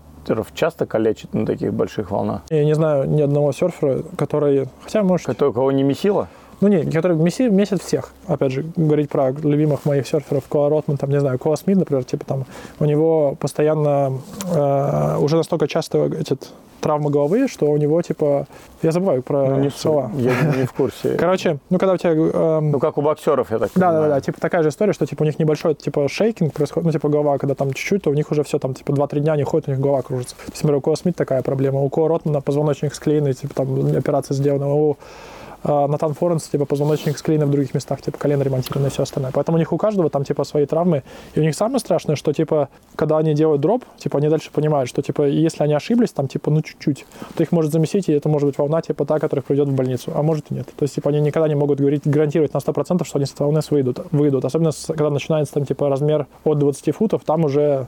Speaker 1: часто калечат на таких больших волнах?
Speaker 2: Я не знаю ни одного серфера, который... Хотя, может...
Speaker 1: Который кого не месило?
Speaker 2: Ну, не, который меси- месяц всех. Опять же, говорить про любимых моих серферов, Кола Ротман, там, не знаю, Кола Смит, например, типа там, у него постоянно э, уже настолько часто этот травма головы, что у него, типа, я забываю про
Speaker 1: Ну, не
Speaker 2: слова.
Speaker 1: Я не в курсе.
Speaker 2: Короче, ну, когда у тебя... эм,
Speaker 1: Ну, как у боксеров, я так
Speaker 2: Да, да,
Speaker 1: понимаю.
Speaker 2: да, типа такая же история, что типа у них небольшой типа шейкинг происходит, ну типа голова, когда там чуть-чуть, то у них уже все там типа 2-3 дня не ходит, у них голова кружится. То есть, например, у Кола Смит такая проблема, у Кола Ротмана позвоночник склеенный, типа там операция сделана, у Натан Форенс, типа, позвоночник склеенный в других местах, типа, колено ремонтированное и все остальное. Поэтому у них у каждого там, типа, свои травмы. И у них самое страшное, что, типа, когда они делают дроп, типа, они дальше понимают, что, типа, если они ошиблись, там, типа, ну, чуть-чуть, то их может замесить, и это может быть волна, типа, та, которая приведет в больницу, а может и нет. То есть, типа, они никогда не могут говорить, гарантировать на 100%, что они с этой волны выйдут, выйдут. Особенно, когда начинается, там, типа, размер от 20 футов, там уже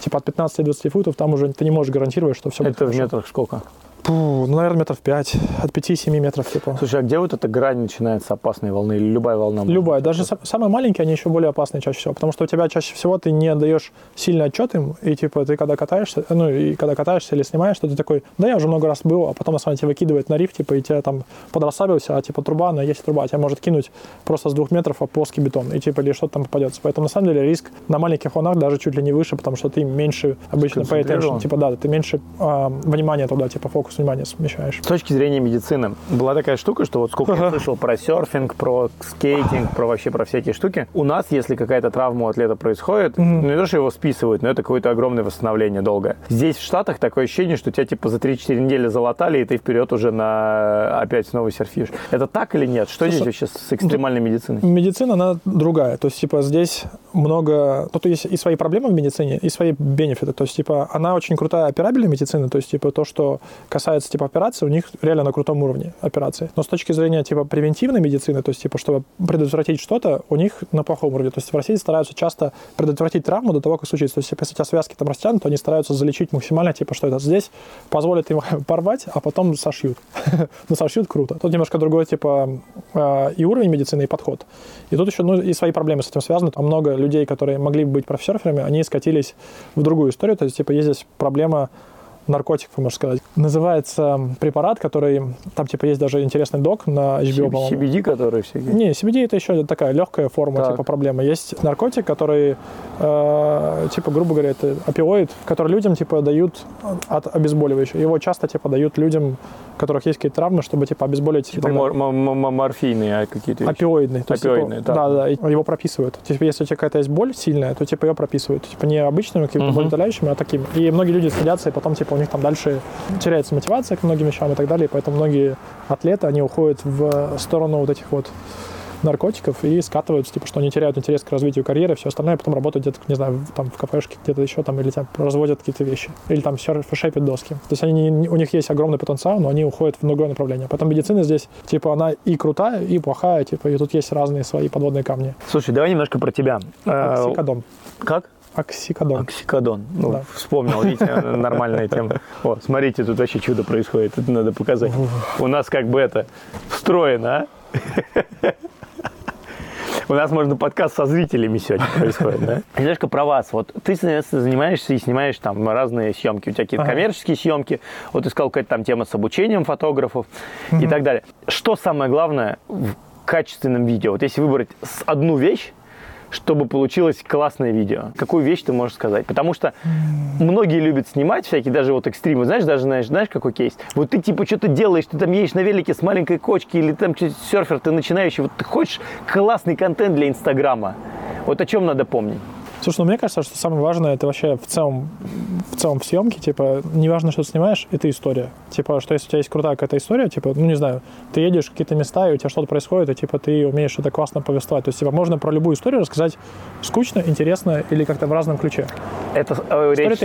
Speaker 2: типа от 15 до 20 футов, там уже ты не можешь гарантировать, что все
Speaker 1: Это
Speaker 2: будет
Speaker 1: в
Speaker 2: хорошо.
Speaker 1: метрах сколько?
Speaker 2: Фу, ну, наверное, метров 5, от 5-7 метров, типа.
Speaker 1: Слушай, а где вот эта грань начинается опасной волны или любая волна?
Speaker 2: Любая. Даже са- самые маленькие, они еще более опасные чаще всего. Потому что у тебя чаще всего ты не даешь сильный отчет им, и типа ты когда катаешься, ну и когда катаешься или снимаешь, то ты такой, да я уже много раз был, а потом на самом деле тебя выкидывает на риф, типа, и тебя там подрасслабился, а типа труба, она есть труба, тебя может кинуть просто с двух метров об плоский бетон, и типа или что-то там попадется. Поэтому на самом деле риск на маленьких волнах даже чуть ли не выше, потому что ты меньше обычно attention, типа да, ты меньше а, внимания туда, типа фокус внимания смещаешь.
Speaker 1: С точки зрения медицины, была такая штука, что вот сколько я слышал про серфинг, про скейтинг, про вообще про все эти штуки. У нас, если какая-то травма у атлета происходит, ну не то, что его списывают, но это какое-то огромное восстановление долгое. Здесь в Штатах такое ощущение, что тебя типа за 3-4 недели залатали, и ты вперед уже на опять снова серфишь. Это так или нет? Что здесь вообще с экстремальной медициной?
Speaker 2: Медицина, она другая. То есть, типа, здесь много... Ну, то есть и свои проблемы в медицине, и свои бенефиты. То есть, типа, она очень крутая операбельная медицина. То есть, типа, то, что касается, типа, операции, у них реально на крутом уровне операции. Но с точки зрения, типа, превентивной медицины, то есть, типа, чтобы предотвратить что-то, у них на плохом уровне. То есть, в России стараются часто предотвратить травму до того, как случится. То есть, если у тебя связки там растянут, то они стараются залечить максимально, типа, что это здесь позволит им порвать, а потом сошьют. Ну, сошьют круто. Тут немножко другой, типа, э, и уровень медицины, и подход. И тут еще, ну, и свои проблемы с этим связаны. Там много людей, которые могли бы быть профессерами, они скатились в другую историю. То есть, типа, есть здесь проблема наркотиков, можно сказать. Называется препарат, который... Там, типа, есть даже интересный док на HBO, по-моему.
Speaker 1: CBD, которые всякие.
Speaker 2: Не, CBD это еще такая легкая форма
Speaker 1: Так.
Speaker 2: типа проблемы. Есть наркотик, который, э, типа, грубо говоря, это опиоид, который людям типа дают от обезболивающего. Его часто типа дают людям, у которых есть какие-то травмы, чтобы типа обезболить.
Speaker 1: Типа мор- м- м- морфийные а, какие-то вещи.
Speaker 2: Опиоидный. То есть,
Speaker 1: Опиоидный,
Speaker 2: типа,
Speaker 1: да.
Speaker 2: да, да, его прописывают. Типа, если у тебя какая-то есть боль сильная, то типа ее прописывают. Типа не обычными какими-то
Speaker 1: Мгм.
Speaker 2: болеутоляющими, а такими. И многие люди садятся, и потом типа у них там дальше теряется мотивация к многим вещам и так далее. И поэтому многие атлеты, они уходят в сторону вот этих вот наркотиков и скатываются, типа, что они теряют интерес к развитию карьеры, все остальное, потом работают где-то, не знаю, там в кафешке, где-то еще там, или там разводят какие-то вещи, или там серф- шейпят доски. То есть они, у них есть огромный потенциал, но они уходят в другое направление. Поэтому медицина здесь, типа, она и крутая, и плохая, типа, и тут есть разные свои подводные камни.
Speaker 1: Слушай, давай немножко про тебя. Э,
Speaker 2: Оксикодон.
Speaker 1: Как?
Speaker 2: Оксикодон.
Speaker 1: Оксикодон. Ну,
Speaker 2: Да.
Speaker 1: вспомнил, видите, нормальная тема. О, смотрите, тут вообще чудо происходит, это надо показать. У нас как бы это встроено, а? У нас, можно, подкаст со зрителями сегодня происходит, да? Немножко про вас. Вот ты, соответственно, занимаешься и снимаешь там разные съемки. У тебя какие-то
Speaker 2: Ага.
Speaker 1: коммерческие съемки. Вот ты сказал, какая-то там тема с обучением фотографов и так далее. Что самое главное в качественном видео? Вот если выбрать одну вещь, чтобы получилось классное видео. Какую вещь ты можешь сказать? Потому что многие любят снимать всякие, даже вот экстримы. Знаешь, даже знаешь, знаешь, какой кейс? Вот ты типа что-то делаешь, ты там едешь на велике с маленькой кочки или там серфер, ты начинающий. Вот ты хочешь классный контент для Инстаграма. Вот о чем надо помнить?
Speaker 2: Слушай, ну мне кажется, что самое важное это вообще в целом, в целом в съемке, типа, неважно, что ты снимаешь, это история. Типа, что если у тебя есть крутая какая-то история, типа, ну не знаю, ты едешь в какие-то места, и у тебя что-то происходит, и типа ты умеешь это классно повествовать. То есть, типа, можно про любую историю рассказать скучно, интересно или как-то в разном ключе.
Speaker 1: Это э, речь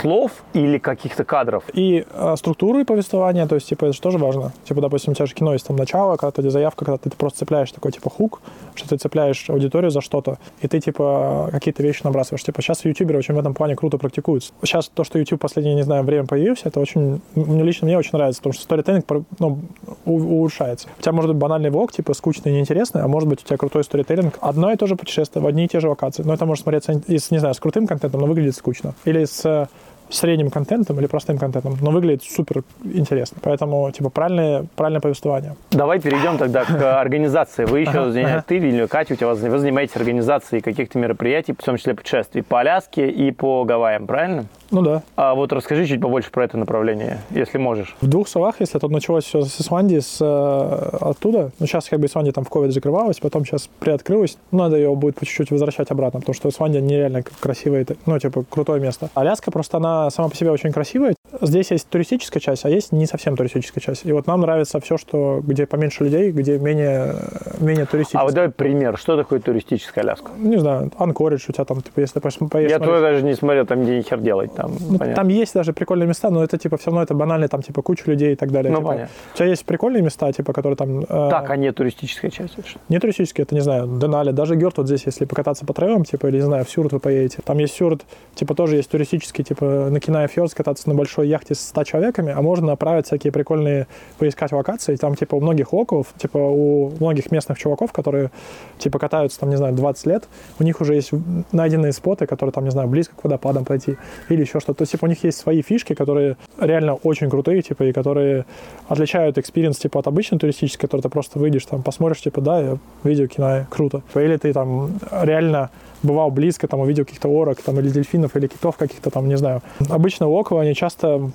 Speaker 1: слов или каких-то кадров?
Speaker 2: И э, структуры повествования, то есть, типа, это же тоже важно. Типа, допустим, у тебя же кино есть там начало, когда ты заявка, когда ты просто цепляешь такой, типа, хук, что ты цепляешь аудиторию за что-то, и ты, типа, какие-то вещи набрасываешь. Типа, сейчас ютуберы очень в этом плане круто практикуются. Сейчас то, что YouTube последнее, не знаю, время появился, это очень, мне лично мне очень нравится, потому что сторителлинг, ну, улучшается. У тебя может быть банальный влог, типа, скучный и неинтересный, а может быть у тебя крутой сторителлинг. Одно и то же путешествие в одни и те же локации. Но это может смотреться, и не знаю, с крутым контентом, но выглядит скучно. Или с средним контентом или простым контентом, но выглядит супер интересно. Поэтому, типа, правильное, правильное повествование.
Speaker 1: Давай перейдем тогда к организации. Вы еще,
Speaker 2: Ага,
Speaker 1: занимаетесь,
Speaker 2: ага.
Speaker 1: ты или Катя, у тебя, вы занимаетесь организацией каких-то мероприятий, в том числе путешествий по Аляске и по Гавайям, правильно?
Speaker 2: Ну да.
Speaker 1: А вот расскажи чуть побольше про это направление, если можешь.
Speaker 2: В двух словах, если тут началось все с Исландии, с, э, оттуда, ну сейчас как бы Исландия там в ковид закрывалась, потом сейчас приоткрылась, ну, надо ее будет по чуть-чуть возвращать обратно, потому что Исландия нереально красивое, ну, типа, крутое место. Аляска просто, она сама по себе очень красивая, здесь есть туристическая часть, а есть не совсем туристическая часть. И вот нам нравится все, что где поменьше людей, где менее, менее туристическое.
Speaker 1: А вот давай пример. Что такое туристическая Аляска?
Speaker 2: Не знаю, Анкоридж у тебя там, типа, если поешь, поешь
Speaker 1: Я
Speaker 2: смотреть-
Speaker 1: тоже даже не смотрел, там где хер делать. Там,
Speaker 2: Ну,
Speaker 1: понятно.
Speaker 2: там есть даже прикольные места, но это типа все равно это банально, там типа куча людей и так далее.
Speaker 1: Ну,
Speaker 2: Типа,
Speaker 1: понятно.
Speaker 2: У тебя есть прикольные места, типа, которые там... э,
Speaker 1: Так, а не туристическая часть.
Speaker 2: Не туристические, это, не знаю, Денали, даже Герт вот здесь, если покататься по трейлам, типа, или, не знаю, в Сюрт вы поедете. Там есть Сюрт, типа, тоже есть туристический, типа, на Киная Фьорд кататься на большой яхте с 100 человеками, а можно направить всякие прикольные, поискать локации. Там, типа, у многих локов, типа, у многих местных чуваков, которые, типа, катаются, там, не знаю, 20 лет, у них уже есть найденные споты, которые, там, не знаю, близко к водопадам пройти или еще что-то. То есть, типа, у них есть свои фишки, которые реально очень крутые, типа, и которые отличают experience, типа, от обычной туристической, который ты просто выйдешь, там, посмотришь, типа, да, я видео кино, круто. Или ты там реально бывал близко, там, увидел каких-то орок, там, или дельфинов, или китов каких-то там, не знаю. Обычно локалы они часто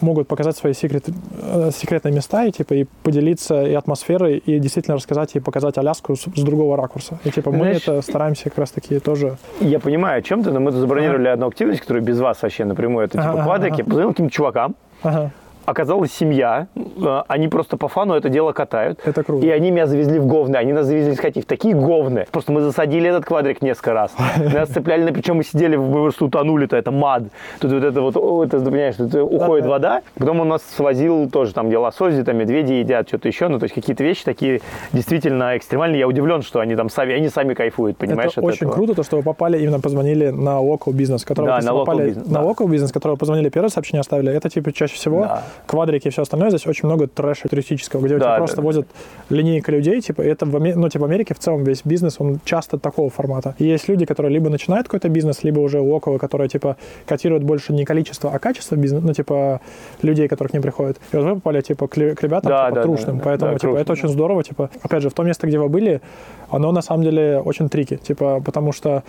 Speaker 2: могут показать свои секрет, э, секретные места и типа и поделиться и атмосферой и действительно рассказать и показать Аляску с, с другого ракурса. И типа мы
Speaker 1: Знаешь-
Speaker 2: это стараемся как раз таки тоже.
Speaker 1: Я понимаю, о чем ты, но мы забронировали одну активность, которая без вас вообще напрямую. Это типа
Speaker 2: Ага,
Speaker 1: квадрики.
Speaker 2: ага.
Speaker 1: Позвонил каким-то чувакам.
Speaker 2: Ага,
Speaker 1: Оказалась семья. э, Они просто по фану это дело катают.
Speaker 2: это круто.
Speaker 1: И они меня завезли в говны, они нас завезли искать в такие говны. Просто мы засадили этот квадрик несколько раз. Нас цепляли, на причем мы сидели, мы просто утонули-то, это мад. Тут вот это вот, о, это, понимаешь, тут уходит вода. Потом он нас свозил тоже там, где лососи, там медведи едят, что-то еще. Ну, то есть какие-то вещи такие действительно экстремальные. Я удивлен, что они там сами, они сами кайфуют, понимаешь,
Speaker 2: это очень
Speaker 1: этого.
Speaker 2: круто, то, что вы попали, именно позвонили на local бизнес, который
Speaker 1: Да, на
Speaker 2: попали
Speaker 1: business,
Speaker 2: на
Speaker 1: да.
Speaker 2: local бизнес, которого позвонили первое сообщение оставили, это типа чаще всего
Speaker 1: Да.
Speaker 2: Квадрики и все остальное. Здесь очень много трэша туристического, где у тебя
Speaker 1: Да,
Speaker 2: просто
Speaker 1: да.
Speaker 2: возят линейка людей, типа это в, ну, типа в Америке в целом весь бизнес, он часто такого формата. И есть люди, которые либо начинают какой-то бизнес, либо уже около, которые типа котируют больше не количество, а качество бизнеса, ну типа людей, которые к ним приходят. И вот вы попали типа к, к ребятам
Speaker 1: Да,
Speaker 2: типа,
Speaker 1: да,
Speaker 2: трушным,
Speaker 1: да, да.
Speaker 2: поэтому
Speaker 1: Да,
Speaker 2: типа это
Speaker 1: трушным,
Speaker 2: очень здорово, типа опять же в том месте, где вы были, оно на самом деле очень tricky, типа потому что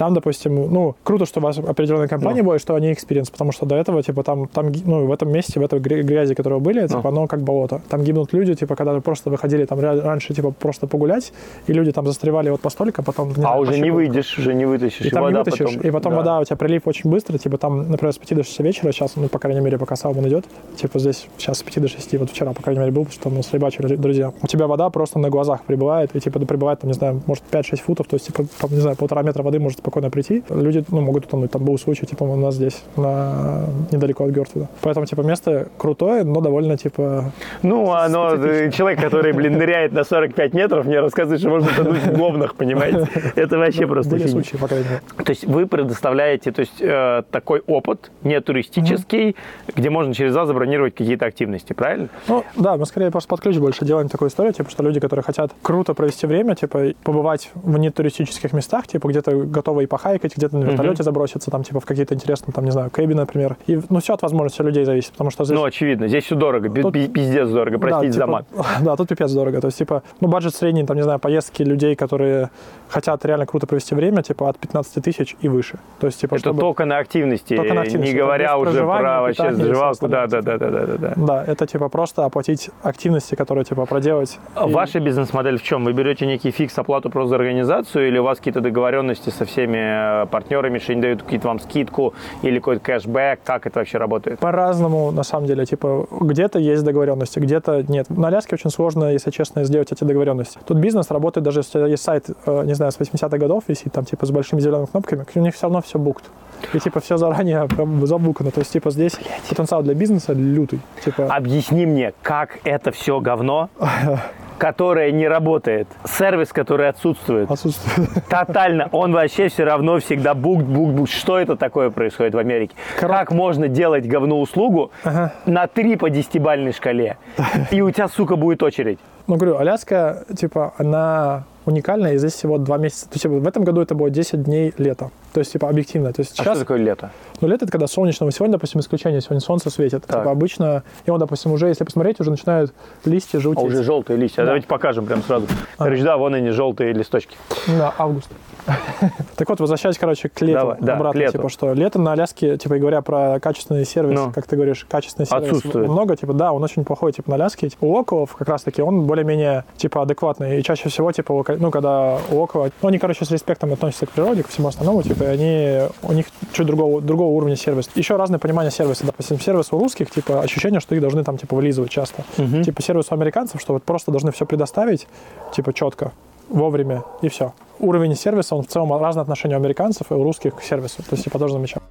Speaker 2: там, допустим, ну, круто, что у вас определенная компания была, и что они experienced, потому что до этого, типа, там, там, ну, в этом месте, в этой гря- грязи, которая вы были, типа, оно как болото. Там гибнут люди, типа, когда просто выходили там ра- раньше, типа, просто погулять, и люди там застревали вот постольку, потом... не
Speaker 1: А
Speaker 2: знаю,
Speaker 1: уже не выйдешь, уже не вытащишь.
Speaker 2: И там не
Speaker 1: вода
Speaker 2: вытащишь,
Speaker 1: потом-
Speaker 2: и потом
Speaker 1: да.
Speaker 2: вода, у тебя прилив очень быстро, типа там, например, с 5 до 6 вечера, сейчас, ну, по крайней мере, пока Салман идет, типа здесь сейчас с 5 до 6, вот вчера, по крайней мере, был, потому что мы сребачили, друзья. У тебя вода просто на глазах прибывает, и типа прибывает, там, не знаю, может 5-6 футов, то есть, типа, там, не знаю, полтора метра воды может спокойно прийти. Люди, ну, могут утонуть. Там был случай, типа, у нас здесь, на... недалеко от Гертвуда. Поэтому, типа, место крутое, но довольно, типа,
Speaker 1: Ну, оно,
Speaker 2: Специфично.
Speaker 1: э, человек, который, блин, ныряет на 45 метров, мне рассказывает, что можно тонуть в говнах, понимаете? Это вообще просто
Speaker 2: были случаи, по крайней мере.
Speaker 1: То есть вы предоставляете то есть, э, такой опыт, не туристический, где можно через вас забронировать какие-то активности, правильно?
Speaker 2: Ну, да, мы скорее просто под ключ больше делаем такую историю, типа, что люди, которые хотят круто провести время, типа, побывать в нетуристических местах, типа, где-то готовы и похайкать, где-то на вертолете заброситься, там, типа, в какие-то интересные, там, не знаю, кэби, например. И, ну, все от возможности людей зависит, потому что здесь...
Speaker 1: Ну, очевидно, здесь все дорого,
Speaker 2: Тут-
Speaker 1: пи- пиздец дорого,
Speaker 2: Да,
Speaker 1: простите за
Speaker 2: типа,
Speaker 1: мат.
Speaker 2: Да, тут пипец дорого. То есть, типа, ну, бюджет средний, там, не знаю, поездки людей, которые хотят реально круто провести время, типа, от 15 тысяч и выше. То есть, типа,
Speaker 1: Это
Speaker 2: чтобы...
Speaker 1: только на активности,
Speaker 2: Только на активности,
Speaker 1: не говоря уже про вообще сживалку. Да, да, да, да, да, да.
Speaker 2: Да, это, типа, просто оплатить активности, которые, типа, проделать.
Speaker 1: А
Speaker 2: И-
Speaker 1: Ваша бизнес-модель в чем? Вы берете некий фикс оплату просто за организацию или у вас какие-то договоренности со всеми э, партнерами, что они дают какие-то вам скидку или какой-то кэшбэк? Как это вообще работает?
Speaker 2: По-разному, на самом деле. Типа, где-то есть договоренности, где-то нет. На Аляске очень сложно, если честно, сделать эти договоренности. Тут бизнес работает, даже если есть сайт, э, не знаю, с 80-х годов висит, там, типа, с большими зелеными кнопками, у них все равно все букт. И, типа, все заранее прям забукано. То есть, типа, здесь потенциал для бизнеса лютый. Типа,
Speaker 1: Объясни мне, как это все говно, которое не работает, сервис, который отсутствует,
Speaker 2: отсутствует.
Speaker 1: тотально, он вообще все равно всегда бук, бук, бук. Что это такое происходит в Америке? Как можно делать говно-услугу
Speaker 2: Ага.
Speaker 1: на 3 по 10-бальной шкале, и у тебя, сука, будет очередь?
Speaker 2: Ну, говорю, Аляска, типа, она уникальная, и здесь всего два месяца. То есть, типа, в этом году это было 10 дней лета. То есть, типа, объективно. То есть,
Speaker 1: А
Speaker 2: сейчас...
Speaker 1: что такое лето?
Speaker 2: Ну, лето это когда солнечно. Сегодня, допустим, исключение. Сегодня солнце светит.
Speaker 1: Так.
Speaker 2: Типа обычно, и он, допустим, уже, если посмотреть, уже начинают листья
Speaker 1: А
Speaker 2: желтеть.
Speaker 1: уже желтые листья.
Speaker 2: Да.
Speaker 1: Давайте покажем прям сразу. Короче, да, вон они, желтые листочки.
Speaker 2: Да, август. Так вот, возвращаясь, короче, к лету
Speaker 1: Давай, да,
Speaker 2: обратно,
Speaker 1: к лету.
Speaker 2: типа, что лето на Аляске, типа, и говоря про качественный сервис,
Speaker 1: Ну.
Speaker 2: как ты говоришь, качественный сервис
Speaker 1: Отсутствует.
Speaker 2: много, типа, да, он очень плохой, типа, на Аляске. Типа, у Околов как раз-таки он более-менее, типа, адекватный, и чаще всего, типа, ну, когда у Около, ну, они, короче, с респектом относятся к природе, ко всему остальному, типа, они, у них чуть другого, другого уровня сервис. Еще разное понимание сервиса, допустим, сервис у русских, типа, ощущение, что их должны там, типа, вылизывать часто. Типа, сервис у американцев, что вот просто должны все предоставить, типа, четко, вовремя, и все. Уровень сервиса, он в целом разное отношение у американцев и у русских к сервису. То есть, типа, тоже замечал.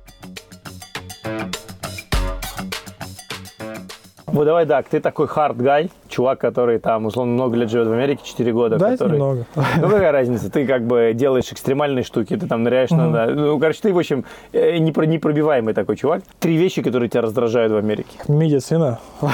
Speaker 1: Вот давай, так, ты такой hard guy, чувак, который там, условно, много лет живет в Америке, 4 года.
Speaker 2: Да,
Speaker 1: который...
Speaker 2: немного.
Speaker 1: Ну, какая разница? Ты как бы делаешь экстремальные штуки, ты там ныряешь на... на- Ну, короче, ты, в общем, э, непро- непробиваемый такой чувак. Три вещи, которые тебя раздражают в Америке.
Speaker 2: Медицина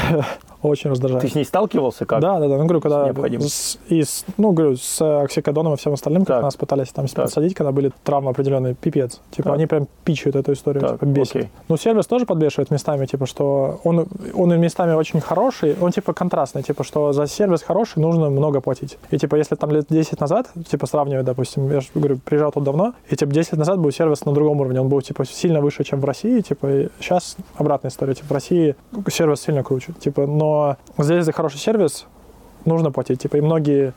Speaker 2: очень раздражает.
Speaker 1: Ты с ней сталкивался как?
Speaker 2: Да, да, да. Ну, говорю, когда с, и с- ну, говорю, с оксикодоном и всем остальным, как
Speaker 1: Так.
Speaker 2: нас пытались там
Speaker 1: Так.
Speaker 2: подсадить, когда были травмы определенные, пипец. Типа,
Speaker 1: Так.
Speaker 2: они прям пичают эту историю,
Speaker 1: Так,
Speaker 2: типа, бесит.
Speaker 1: окей.
Speaker 2: Ну, сервис тоже подбешивает местами, типа, что он, он и местами очень хороший, он, типа, контрастный, типа, что за сервис хороший нужно много платить. И, типа, если там лет 10 назад, типа, сравнивать, допустим, я же говорю, приезжал тут давно, и, типа, 10 лет назад был сервис на другом уровне, он был, типа, сильно выше, чем в России, типа, сейчас обратная история, типа, в России сервис сильно круче, типа, но здесь за хороший сервис нужно платить, типа, и многие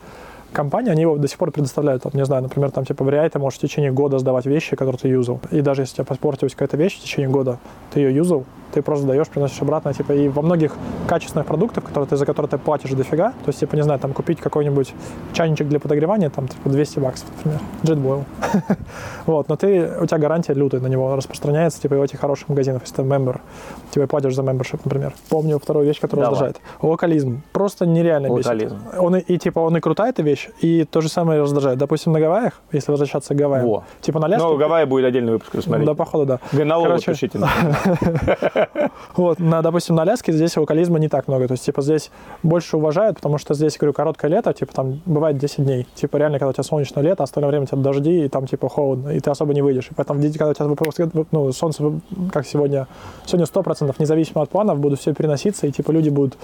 Speaker 2: компании, они его до сих пор предоставляют, там, не знаю, например, там, типа, в React ты можешь в течение года сдавать вещи, которые ты юзал. И даже если у тебя поспортилась какая-то вещь в течение года, ты ее юзал, ты просто даешь, приносишь обратно, типа, и во многих качественных продуктах, которые ты, за которые ты платишь дофига, то есть, типа, не знаю, там, купить какой-нибудь чайничек для подогревания, там, типа, 200 баксов, например, JetBoil. Вот, но ты, у тебя гарантия лютая на него распространяется, типа, и в этих хороших магазинах, если ты мембер, тебе платишь за membership, например. Помню вторую вещь, которая раздражает. Локализм. Просто нереально бесит.
Speaker 1: Локализм.
Speaker 2: Он и, и, типа, он и крутая эта вещь, и то же самое раздражает. Допустим, на Гавайях, если возвращаться к Гавайям,
Speaker 1: Во.
Speaker 2: типа на Аляске,
Speaker 1: Ну, Гавайи будет отдельный выпуск, смотри.
Speaker 2: да, походу, да.
Speaker 1: Налог
Speaker 2: Короче,
Speaker 1: пишите.
Speaker 2: Вот, на, допустим, на Аляске здесь локализма не так много. То есть, типа, здесь больше уважают, потому что здесь, говорю, короткое лето, типа, там бывает 10 дней. Типа, реально, когда у тебя солнечное лето, остальное время у тебя дожди, и там, типа, холодно, и ты особо не выйдешь. И поэтому, когда у тебя ну, солнце, как сегодня, сегодня 100%, независимо от планов, будут все переноситься, и, типа, люди будут,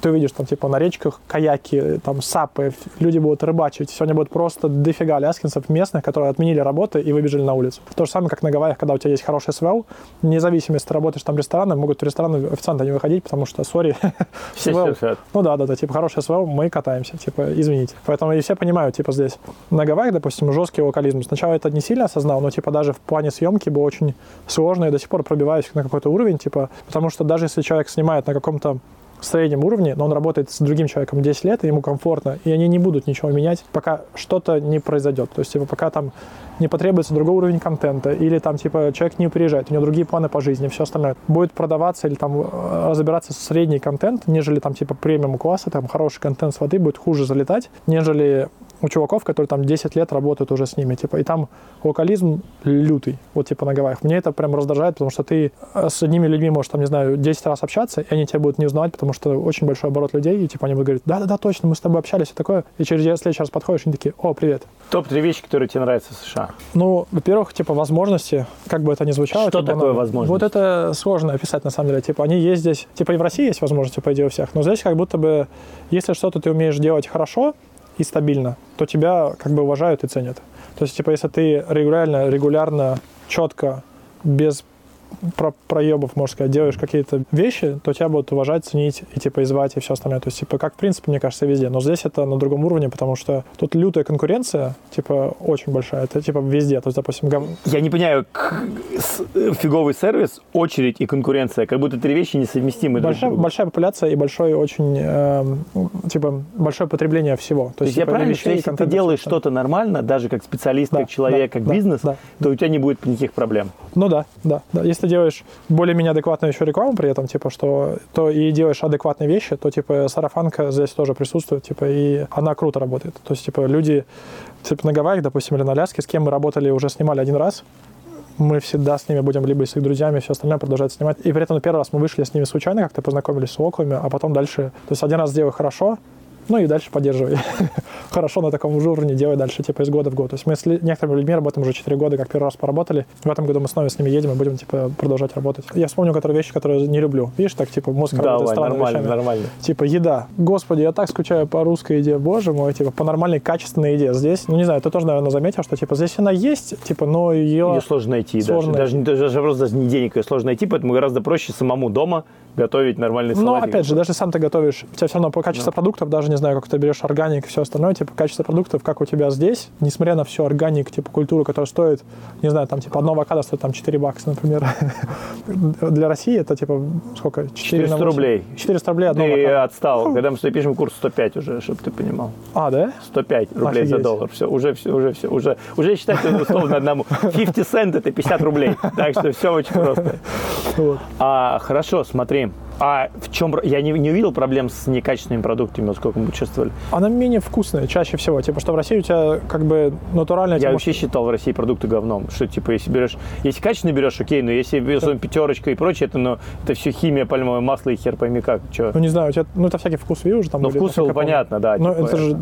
Speaker 2: ты увидишь, там, типа, на речках каяки, там, сапы, люди будут рыбачить. Сегодня будет просто дофига аляскинцев местных, которые отменили работы и выбежали на улицу. То же самое, как на Гавайях, когда у тебя есть хороший СВЛ, независимо, если ты работаешь там рестораны, могут в рестораны официанты не выходить, потому что, сори,
Speaker 1: сидят.
Speaker 2: Ну да, да, да, типа хороший СВЛ, мы катаемся, типа, извините. Поэтому и все понимают, типа, здесь. На Гавайях, допустим, жесткий локализм. Сначала это не сильно осознал, но, типа, даже в плане съемки было очень сложно, и до сих пор пробиваюсь на какой-то уровень, типа, потому что даже если человек снимает на каком-то среднем уровне, но он работает с другим человеком 10 лет, и ему комфортно, и они не будут ничего менять, пока что-то не произойдет. То есть, типа, пока там не потребуется другой уровень контента, или там, типа, человек не приезжает, у него другие планы по жизни, все остальное. Будет продаваться или там э, разбираться с средний контент, нежели там, типа, премиум класса, там, хороший контент с воды будет хуже залетать, нежели у чуваков, которые там 10 лет работают уже с ними, типа, и там локализм лютый, вот типа на Гавайях. Мне это прям раздражает, потому что ты э, с одними людьми можешь, там, не знаю, 10 раз общаться, и они тебя будут не узнавать, потому что очень большой оборот людей, и типа они будут говорить, да-да-да, точно, мы с тобой общались, и такое, и через следующий раз подходишь, и они такие, о, привет.
Speaker 1: Топ-3 вещи, которые тебе нравятся в США.
Speaker 2: Ну, во-первых, типа возможности, как бы это ни звучало.
Speaker 1: Что
Speaker 2: типа,
Speaker 1: такое
Speaker 2: ну,
Speaker 1: возможности?
Speaker 2: Вот это сложно описать на самом деле. Типа они есть здесь, типа и в России есть возможности, по идее, у всех, но здесь как будто бы, если что-то ты умеешь делать хорошо и стабильно, то тебя как бы уважают и ценят. То есть, типа, если ты регулярно, регулярно, четко, без про проебов, можно сказать, делаешь какие-то вещи, то тебя будут уважать, ценить и типа и звать и все остальное. То есть, типа, как в принципе, мне кажется, везде. Но здесь это на другом уровне, потому что тут лютая конкуренция, типа, очень большая. Это типа везде. То есть, допустим, гов-
Speaker 1: Я не понимаю, э, фиговый сервис, очередь и конкуренция, как будто три вещи несовместимы друг
Speaker 2: большая,
Speaker 1: другом.
Speaker 2: большая популяция и большой очень, эм, типа, большое потребление всего.
Speaker 1: То есть я
Speaker 2: типа, и
Speaker 1: правильно,
Speaker 2: вещей,
Speaker 1: что если ты делаешь что-то нормально, даже как специалист,
Speaker 2: Да,
Speaker 1: как человек,
Speaker 2: да,
Speaker 1: как
Speaker 2: да,
Speaker 1: бизнес,
Speaker 2: да.
Speaker 1: то у тебя не будет никаких проблем.
Speaker 2: Ну да, да, да. Если ты делаешь более-менее адекватную еще рекламу при этом, типа, что то и делаешь адекватные вещи, то типа сарафанка здесь тоже присутствует, типа, и она круто работает. То есть, типа, люди, типа, на Гавайях, допустим, или на Аляске, с кем мы работали, уже снимали один раз, мы всегда с ними будем либо с их друзьями, все остальное продолжать снимать. И при этом первый раз мы вышли с ними случайно, как-то познакомились с оклами, а потом дальше... То есть один раз сделай хорошо, Ну и дальше поддерживай. Хорошо на таком же уровне делай дальше, типа, из года в год. То есть мы с некоторыми людьми работаем уже 4 года, как первый раз поработали. В этом году мы снова с ними едем и будем, типа, продолжать работать. Я вспомню, которые вещи, которые не люблю. Видишь, так, типа, мозг
Speaker 1: Да,
Speaker 2: работает странными
Speaker 1: нормально,
Speaker 2: вещами.
Speaker 1: нормально.
Speaker 2: Типа еда. Господи, я так скучаю по русской еде, боже мой, типа по нормальной качественной еде. Здесь, ну не знаю, ты тоже, наверное, заметил, что типа здесь она есть, типа, но ее...
Speaker 1: Ее сложно найти
Speaker 2: Сложно
Speaker 1: даже. Даже, не- даже просто даже не денег ее сложно найти, поэтому гораздо проще самому дома готовить нормальный
Speaker 2: Но
Speaker 1: салатик.
Speaker 2: опять же, даже сам ты готовишь, у тебя все равно по качеству продуктов, даже не знаю, как ты берешь органик и все остальное, типа качество продуктов, как у тебя здесь, несмотря на всю органик, типа культуру, которая стоит, не знаю, там типа одно авокадо стоит там 4 бакса, например. Для России это типа сколько? 4
Speaker 1: 400 рублей.
Speaker 2: 400 рублей одно
Speaker 1: Ты
Speaker 2: авокадо.
Speaker 1: отстал. Когда мы с тобой пишем курс 105 уже, чтобы ты понимал.
Speaker 2: А, да?
Speaker 1: 105 рублей за
Speaker 2: Офигеть.
Speaker 1: доллар. Все, уже все, уже все, уже, уже считай, что это условно одному. 50 цент это 50 рублей. Так что все очень просто.
Speaker 2: Вот.
Speaker 1: А, хорошо, смотри. game. А в чем... Я не, не увидел проблем с некачественными продуктами, сколько мы чувствовали.
Speaker 2: Она менее вкусная чаще всего. Типа, что в России у тебя как бы натуральная...
Speaker 1: Я вообще считал в России продукты говном. Что, типа, если берешь... Если качественно берешь, окей, но если берешь пятерочка и прочее, это, ну, это все химия, пальмовое масло и хер пойми как. Чё.
Speaker 2: Ну, не знаю, у тебя, ну, это всякий вкус ви уже там
Speaker 1: Ну, вкус
Speaker 2: помню.
Speaker 1: понятно, да.
Speaker 2: Ну,
Speaker 1: типа
Speaker 2: это же...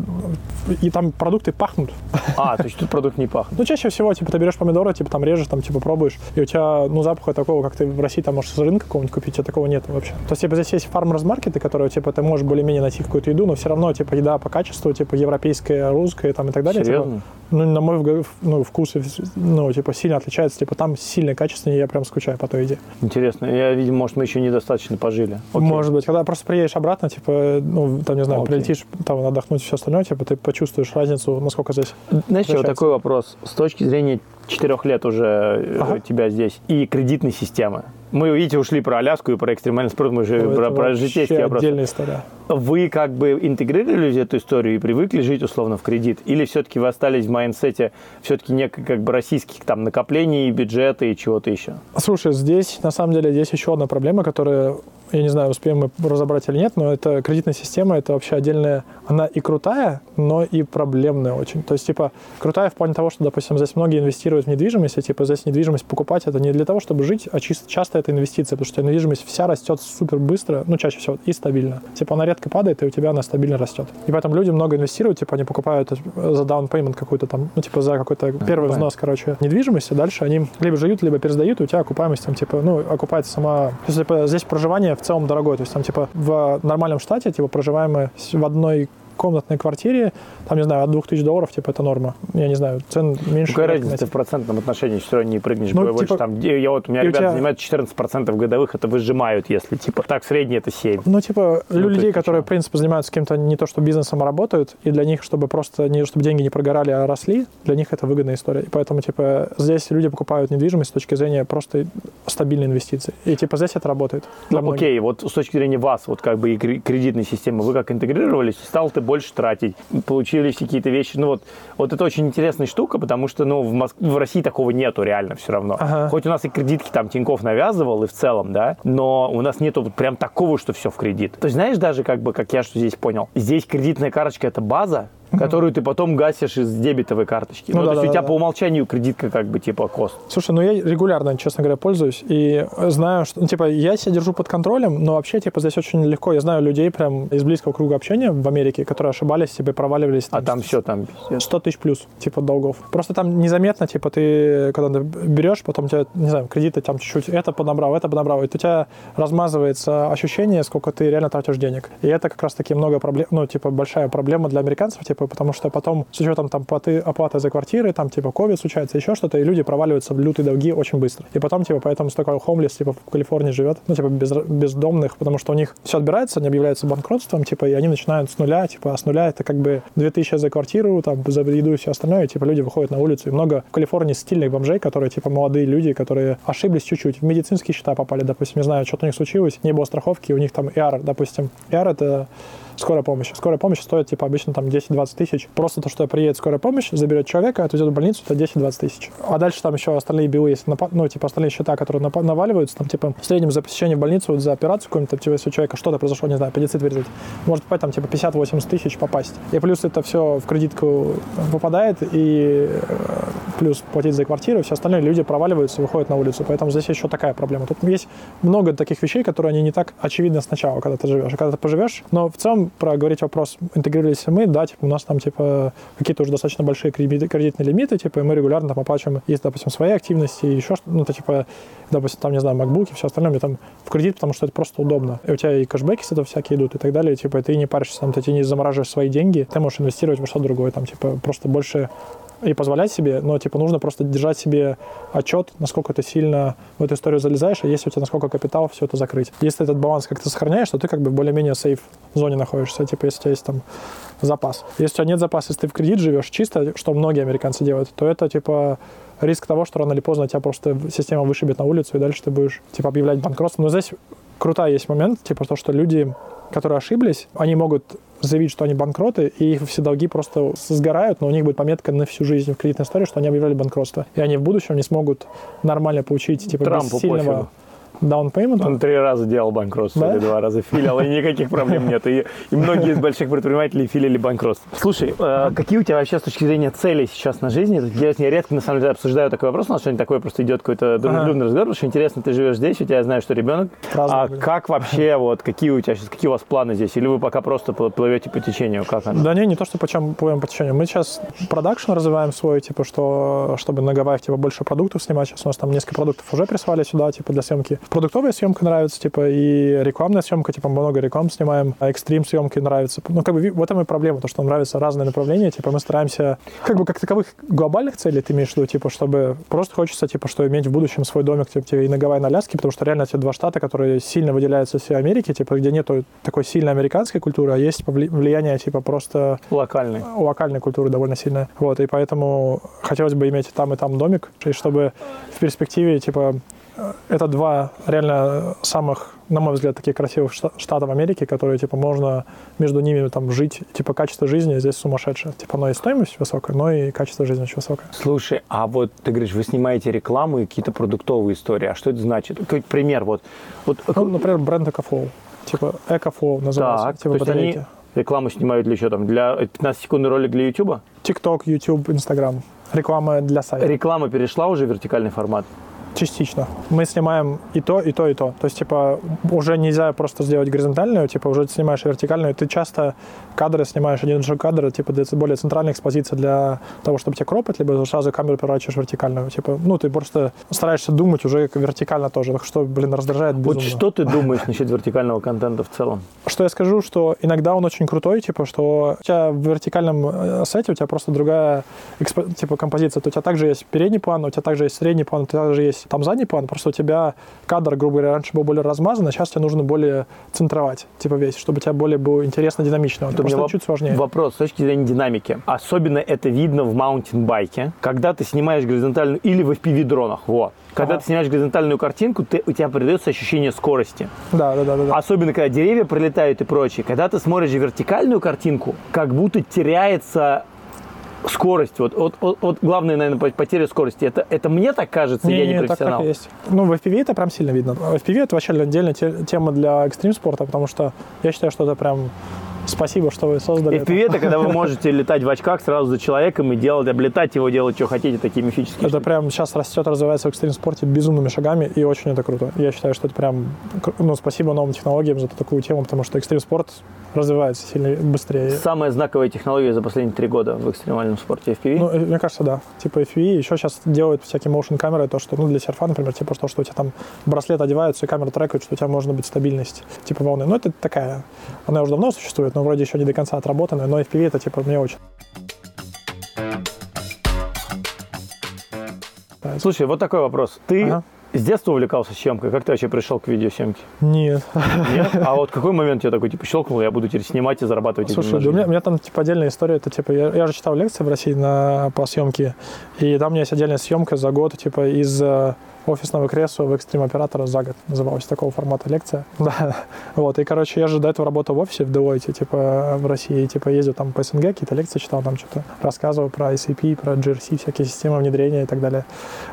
Speaker 2: И там продукты пахнут.
Speaker 1: А, то есть тут продукт не пахнет.
Speaker 2: Ну, чаще всего, типа, ты берешь помидоры, типа, там режешь, там, типа, пробуешь, и у тебя, ну, запаха такого, как ты в России, там, можешь с рынка какого-нибудь купить, а такого нет вообще. То есть, типа, здесь есть фармерс маркеты, которые, типа, ты можешь более-менее найти какую-то еду, но все равно, типа, еда по качеству, типа, европейская, русская, там, и так далее. типа, ну, на мой ну, вкус, ну, типа, сильно отличается, типа, там сильно качественнее, я прям скучаю по той еде.
Speaker 1: Интересно. Я, видимо, может, мы еще недостаточно пожили. Окей.
Speaker 2: Может быть, когда просто приедешь обратно, типа, ну, там, не знаю,
Speaker 1: Окей.
Speaker 2: прилетишь, там, отдохнуть, все остальное, типа, ты почувствуешь разницу, насколько здесь.
Speaker 1: Знаешь, вот такой вопрос. С точки зрения четырех лет уже э,
Speaker 2: Ага.
Speaker 1: тебя здесь и кредитной системы. Мы, видите, ушли про Аляску и про экстремальный спорт, мы же
Speaker 2: Ну,
Speaker 1: про, про житейские вопросы.
Speaker 2: отдельная история.
Speaker 1: Вы как бы интегрировались в эту историю и привыкли жить условно в кредит? Или все-таки вы остались в mindset е все-таки некой как бы российских там накоплений, бюджета и чего-то еще?
Speaker 2: Слушай, здесь, на самом деле, есть еще одна проблема, которая, я не знаю, успеем мы разобрать или нет, но это кредитная система, это вообще отдельная, она и крутая, но и проблемная очень. То есть, типа, крутая в плане того, что, допустим, здесь многие инвестируют в недвижимость, и, типа, здесь недвижимость покупать, это не для того, чтобы жить, а чисто, часто это инвестиция, потому что недвижимость вся растет супер быстро, ну, чаще всего, и стабильно. Типа, она редко падает, и у тебя она стабильно растет. И поэтому люди много инвестируют, типа, они покупают э, за down payment какой-то там, ну, типа, за какой-то первый
Speaker 1: понятно.
Speaker 2: взнос, короче, недвижимости, дальше они либо живут, либо пересдают, и у тебя окупаемость там, типа, ну, окупается сама... То есть, типа, здесь проживание в целом дорогое, то есть там, типа, в нормальном штате, типа, проживаемое с- в одной комнатной квартире, там, не знаю, от 2000 долларов, типа, это норма. Я не знаю, цен меньше.
Speaker 1: Какая разница в процентном отношении, все равно не прыгнешь
Speaker 2: Ну,
Speaker 1: ну, больше.
Speaker 2: типа,
Speaker 1: Там, я вот, у меня ребята
Speaker 2: тебя-
Speaker 1: занимают 14% годовых, это выжимают, если типа так, средний это 7.
Speaker 2: Ну, типа,
Speaker 1: Ну,
Speaker 2: людей, которые, в принципе, занимаются каким-то не то, что бизнесом, а работают, и для них, чтобы просто, не чтобы деньги не прогорали, а росли, для них это выгодная история. И поэтому, типа, здесь люди покупают недвижимость с точки зрения просто стабильной инвестиции. И, типа, здесь это работает.
Speaker 1: Ну,
Speaker 2: многих.
Speaker 1: окей, вот с точки зрения вас, вот как бы и кре- кредитной системы, вы как интегрировались, стал ты больше тратить, получились какие-то вещи, ну вот, вот это очень интересная штука, потому что, ну, в, Моск- в России такого нету реально все равно.
Speaker 2: Ага.
Speaker 1: Хоть у нас и кредитки там Тиньков навязывал и в целом, да, но у нас нету вот прям такого, что все в кредит. То есть знаешь даже как бы, как я что здесь понял, здесь кредитная карточка это база, которую ты потом гасишь из дебетовой карточки.
Speaker 2: Ну
Speaker 1: Ну,
Speaker 2: да,
Speaker 1: то есть
Speaker 2: да,
Speaker 1: у тебя
Speaker 2: да.
Speaker 1: по умолчанию кредитка как бы типа кост.
Speaker 2: Слушай, ну я регулярно, честно говоря, пользуюсь и знаю, что, ну, типа, я себя держу под контролем, но вообще, типа, здесь очень легко. Я знаю людей прям из близкого круга общения в Америке, которые ошибались, и проваливались.
Speaker 1: А там все там пиздец.
Speaker 2: 100 тысяч плюс, типа, долгов. Просто там незаметно, типа, ты, когда ты берешь, потом тебя, не знаю, кредиты там чуть-чуть, это поднабрал, это поднабрал, и у тебя размазывается ощущение, сколько ты реально тратишь денег. И это как раз-таки много проблем, ну, типа, большая проблема для американцев, типа, потому что потом, с учетом там платы, оплаты за квартиры, там, типа, ковид случается, еще что-то, и люди проваливаются в лютые долги очень быстро. И потом, типа, поэтому столько хомлес, типа, в Калифорнии живет, ну, типа, без, бездомных, потому что у них все отбирается, они объявляются банкротством, типа, и они начинают с нуля, типа, а с нуля это как бы 2000 за квартиру, там, за еду и все остальное, и, типа, люди выходят на улицу. И много в Калифорнии стильных бомжей, которые, типа, молодые люди, которые ошиблись чуть-чуть, в медицинские счета попали, допустим, не знаю, что-то у них случилось, не было страховки, у них там ER, допустим. ER это скорая помощь. Скорая помощь стоит, типа, обычно там 10-20 тысяч. Просто то, что приедет скорая помощь, заберет человека, отвезет в больницу, это 10-20 тысяч. А дальше там еще остальные билы, напа- ну, типа, остальные счета, которые наваливаются, там, типа, в среднем за посещение в больницу, за операцию какую-нибудь, типа, если у человека что-то произошло, не знаю, аппендицит вырезать, может попасть, там, типа, 50-80 тысяч попасть. И плюс это все в кредитку попадает, и э, плюс платить за квартиру, все остальные люди проваливаются, выходят на улицу. Поэтому здесь еще такая проблема. Тут есть много таких вещей, которые они не так очевидны сначала, когда ты живешь. А когда ты поживешь, но в целом проговорить вопрос, интегрировались ли мы, да, типа, у нас там, типа, какие-то уже достаточно большие кредитные лимиты, типа, и мы регулярно там оплачиваем, есть, допустим, свои активности, еще что-то, ну, это, типа, допустим, там, не знаю, макбуки, все остальное, мне там в кредит, потому что это просто удобно. И у тебя и кэшбэки с этого всякие идут и так далее, типа, ты не паришься, там, ты не замораживаешь свои деньги, ты можешь инвестировать во что-то другое, там, типа, просто больше и позволять себе, но типа нужно просто держать себе отчет, насколько ты сильно в эту историю залезаешь, и если у тебя насколько капитал, все это закрыть. Если этот баланс как-то сохраняешь, то ты как бы более-менее сейф зоне находишься, типа если у тебя есть там запас. Если у тебя нет запаса, если ты в кредит живешь чисто, что многие американцы делают, то это типа риск того, что рано или поздно тебя просто система вышибет на улицу, и дальше ты будешь типа объявлять банкротство. Но здесь крутая есть момент, типа то, что люди, которые ошиблись, они могут заявить, что они банкроты, и их все долги просто сгорают, но у них будет пометка на всю жизнь в кредитной истории, что они объявляли банкротство. И они в будущем не смогут нормально получить типа
Speaker 1: Трампу
Speaker 2: без сильного...
Speaker 1: пофигу.
Speaker 2: Payment?
Speaker 1: Он три раза делал банкротство
Speaker 2: Да?
Speaker 1: или два раза филил, и никаких проблем нет. И, и многие из больших предпринимателей филили банкротство. Слушай, э, какие у тебя вообще с точки зрения целей сейчас на жизни? Это интересно, я редко на самом деле обсуждаю такой вопрос, у нас сегодня такой просто идет какой-то дружелюбный разговор, потому что интересно, ты живешь здесь, у тебя, я знаю, что ребенок.
Speaker 2: Праздник,
Speaker 1: А
Speaker 2: блин.
Speaker 1: как вообще, вот, какие у тебя сейчас, какие у вас планы здесь? Или вы пока просто пл- плывете по течению? Как оно?
Speaker 2: Да не, не то, что почем плывем по течению. Мы сейчас продакшн развиваем свой, типа, что, чтобы на Гавайях, типа, больше продуктов снимать. Сейчас у нас там несколько продуктов уже прислали сюда, типа, для съемки. Продуктовая съемка нравится, типа, и рекламная съемка, типа, много реклам снимаем, а экстрим съемки нравится. Ну, как бы, в этом и проблема, то, что нам нравятся разные направления, типа, мы стараемся, как бы, как таковых глобальных целей ты имеешь в виду, типа, чтобы просто хочется, типа, что иметь в будущем свой домик, типа, и на Гавайи, на Аляске, потому что реально эти два штата, которые сильно выделяются из всей Америки, типа, где нету такой сильной американской культуры, а есть влияние, типа, просто
Speaker 1: Локальный.
Speaker 2: локальной культуры довольно сильная. Вот, и поэтому хотелось бы иметь там, и там домик, и чтобы в перспективе, типа, это два реально самых, на мой взгляд, таких красивых шта- штата в Америке, которые, типа, можно между ними там жить, типа, качество жизни здесь сумасшедшее. Типа, оно и стоимость высокая, но и качество жизни очень высокое.
Speaker 1: Слушай, а вот ты говоришь, вы снимаете рекламу и какие-то продуктовые истории. А что это значит? Какой пример? Вот, вот
Speaker 2: Ну, например, бренд EcoFlow. Типа, EcoFlow называется.
Speaker 1: так,
Speaker 2: типа,
Speaker 1: то есть
Speaker 2: батарейки.
Speaker 1: они рекламу снимают для чего там? Для 15-секундный ролик для YouTube?
Speaker 2: TikTok, YouTube, Instagram. Реклама для сайта.
Speaker 1: Реклама перешла уже в вертикальный формат?
Speaker 2: Частично. Мы снимаем и то, и то, и то. То есть, типа, уже нельзя просто сделать горизонтальную, типа, уже снимаешь вертикальную. Ты часто кадры снимаешь, один же кадр, типа, для более центральной экспозиции для того, чтобы тебя кропать, либо сразу камеру переворачиваешь вертикальную. Типа, ну, ты просто стараешься думать уже вертикально тоже, что, блин, раздражает безумно.
Speaker 1: Вот что ты думаешь насчет вертикального контента в целом?
Speaker 2: Что я скажу, что иногда он очень крутой, типа, что у тебя в вертикальном э, сете у тебя просто другая экспо- типа композиция. То у тебя также есть передний план, у тебя также есть средний план, у тебя также есть там задний план. Просто у тебя кадр, грубо говоря, раньше был более размазан, а сейчас тебе нужно более центровать, типа весь, чтобы у тебя более было интересно, динамично. Это просто чуть сложнее.
Speaker 1: Вопрос с точки зрения динамики. Особенно это видно в маунтинбайке, когда ты снимаешь горизонтальную или в FPV-дронах. Вот. Когда
Speaker 2: Ага.
Speaker 1: ты снимаешь горизонтальную картинку, ты, у тебя придется ощущение скорости.
Speaker 2: Да, да, да. да.
Speaker 1: Особенно, когда деревья пролетают и прочее. Когда ты смотришь вертикальную картинку, как будто теряется скорость. Вот, вот, вот, вот главное, наверное, по- потеря скорости. Это, это мне так кажется, я не
Speaker 2: так, так
Speaker 1: профессионал.
Speaker 2: и есть. Ну, в FPV это прям сильно видно. В FPV это вообще отдельная те- тема для экстрим спорта, потому что я считаю, что это прям спасибо, что вы создали. это.
Speaker 1: FPV это когда вы можете летать в очках сразу за человеком и делать, облетать его, делать, что хотите, такие мифические
Speaker 2: Это прям сейчас растет, развивается в экстрим-спорте безумными шагами, и очень это круто. Я считаю, что это прям, ну, спасибо новым технологиям за такую тему, потому что экстрим-спорт развивается сильно быстрее.
Speaker 1: Самая знаковая технология за последние три года в экстремальном спорте FPV.
Speaker 2: Ну, э, мне кажется, да. Типа FPV еще сейчас делают всякие motion камеры, то, что, ну, для серфа, например, типа то, что у тебя там браслет одевается, и камера трекает, что у тебя может быть стабильность, типа волны. Ну, это такая, она уже давно существует, но вроде еще не до конца отработанная, но FPV это, типа, мне очень
Speaker 1: Слушай, вот такой вопрос. Ты
Speaker 2: Ага.
Speaker 1: с детства увлекался съемкой? Как ты вообще пришел к видеосъемке?
Speaker 2: Нет.
Speaker 1: Нет? А вот какой момент я такой, типа, щелкнул, я буду теперь снимать и зарабатывать
Speaker 2: Слушай, да у, меня, у меня там типа отдельная история. Это типа я, я же читал лекции в России на, по съемке, и там у меня есть отдельная съемка за год, типа из э, офисного кресла в экстрим оператора за год называлась такого формата лекция. Да. Вот. И короче, я же до этого работал в офисе в Deloitte, типа в России, типа ездил там по СНГ, какие-то лекции читал, там что-то рассказывал про SAP, про GRC, всякие системы внедрения и так далее.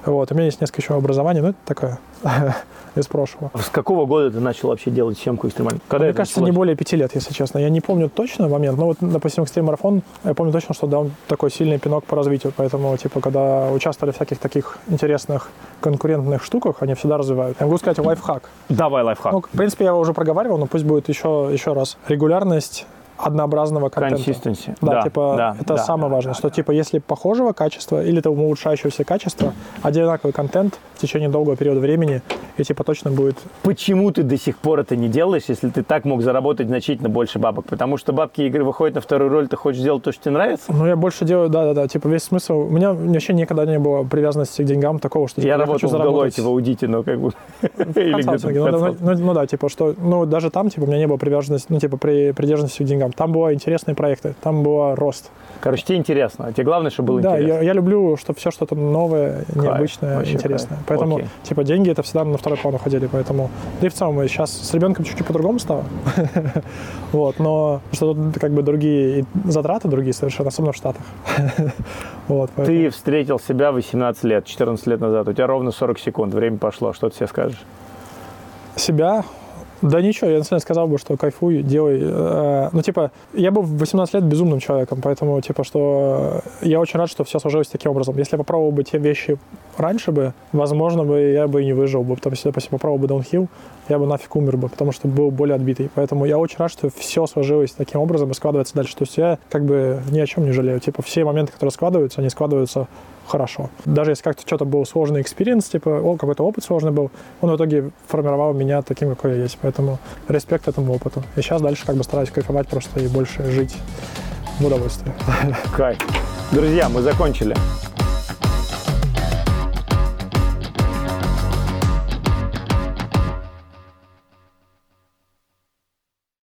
Speaker 2: Вот. У меня есть несколько еще образований, но это такое из прошлого.
Speaker 1: С какого года ты начал вообще делать съемку экстремальную? Когда
Speaker 2: Мне кажется, не
Speaker 1: началось?
Speaker 2: более пяти лет, если честно. Я не помню точно момент, но вот, допустим, экстрим марафон, я помню точно, что дал такой сильный пинок по развитию. Поэтому, типа, когда участвовали в всяких таких интересных конкурентных штуках, они всегда развивают. Я могу сказать лайфхак.
Speaker 1: Давай лайфхак.
Speaker 2: Ну, в принципе, я его уже проговаривал, но пусть будет еще, еще раз. Регулярность однообразного контента.
Speaker 1: Consistency.
Speaker 2: Да,
Speaker 1: Да,
Speaker 2: типа,
Speaker 1: да,
Speaker 2: это
Speaker 1: да,
Speaker 2: самое
Speaker 1: да,
Speaker 2: важное,
Speaker 1: да,
Speaker 2: что, типа, если похожего качества или того улучшающегося качества, одинаковый контент в течение долгого периода времени, и, типа, точно будет...
Speaker 1: Почему ты до сих пор это не делаешь, если ты так мог заработать значительно больше бабок? Потому что бабки игры выходят на вторую роль, ты хочешь сделать то, что тебе нравится?
Speaker 2: Ну, я больше делаю, да-да-да, типа, весь смысл... У меня вообще никогда не было привязанности к деньгам такого, что, типа,
Speaker 1: Я
Speaker 2: хочу
Speaker 1: работал в
Speaker 2: заработать
Speaker 1: Deloitte, в аудите, но как бы...
Speaker 2: Ну, да,
Speaker 1: консалтинге.
Speaker 2: ну, ну да, типа, что, ну, даже там, типа, у меня не было привязанности, ну, типа, при, придержанности к деньгам. Там были интересные проекты, там был рост.
Speaker 1: Короче, тебе интересно. Тебе главное, чтобы было
Speaker 2: да,
Speaker 1: интересно.
Speaker 2: я, я люблю, чтобы все что-то новое, необычное,
Speaker 1: вообще
Speaker 2: интересное.
Speaker 1: кайф.
Speaker 2: Поэтому,
Speaker 1: Окей.
Speaker 2: типа, деньги это всегда на второй план уходили, поэтому... Да и в целом, сейчас с ребенком чуть-чуть по-другому стало. Вот, но что тут как бы другие затраты, другие совершенно, особенно в Штатах. Вот,
Speaker 1: Ты встретил себя 18 лет, 14 лет назад. У тебя ровно 40 секунд. Время пошло. Что ты себе скажешь?
Speaker 2: себя. Да ничего, я на самом деле сказал бы, что кайфуй, делай. Э, Ну, типа, я был в 18 лет безумным человеком, поэтому, типа, что я очень рад, что все сложилось таким образом. Если я попробовал бы те вещи раньше бы, возможно бы я бы и не выжил бы, потому что, допустим, попробовал бы даунхилл, я бы нафиг умер бы, потому что был более отбитый. Поэтому я очень рад, что все сложилось таким образом и складывается дальше. То есть я как бы ни о чем не жалею. Типа, все моменты, которые складываются, они складываются хорошо. Даже если как-то что-то был сложный experience, типа, какой-то опыт сложный был, он в итоге формировал меня таким, какой я есть. Поэтому респект этому опыту. И сейчас дальше как бы стараюсь кайфовать просто и больше жить в удовольствии.
Speaker 1: Кайф. Друзья, мы закончили.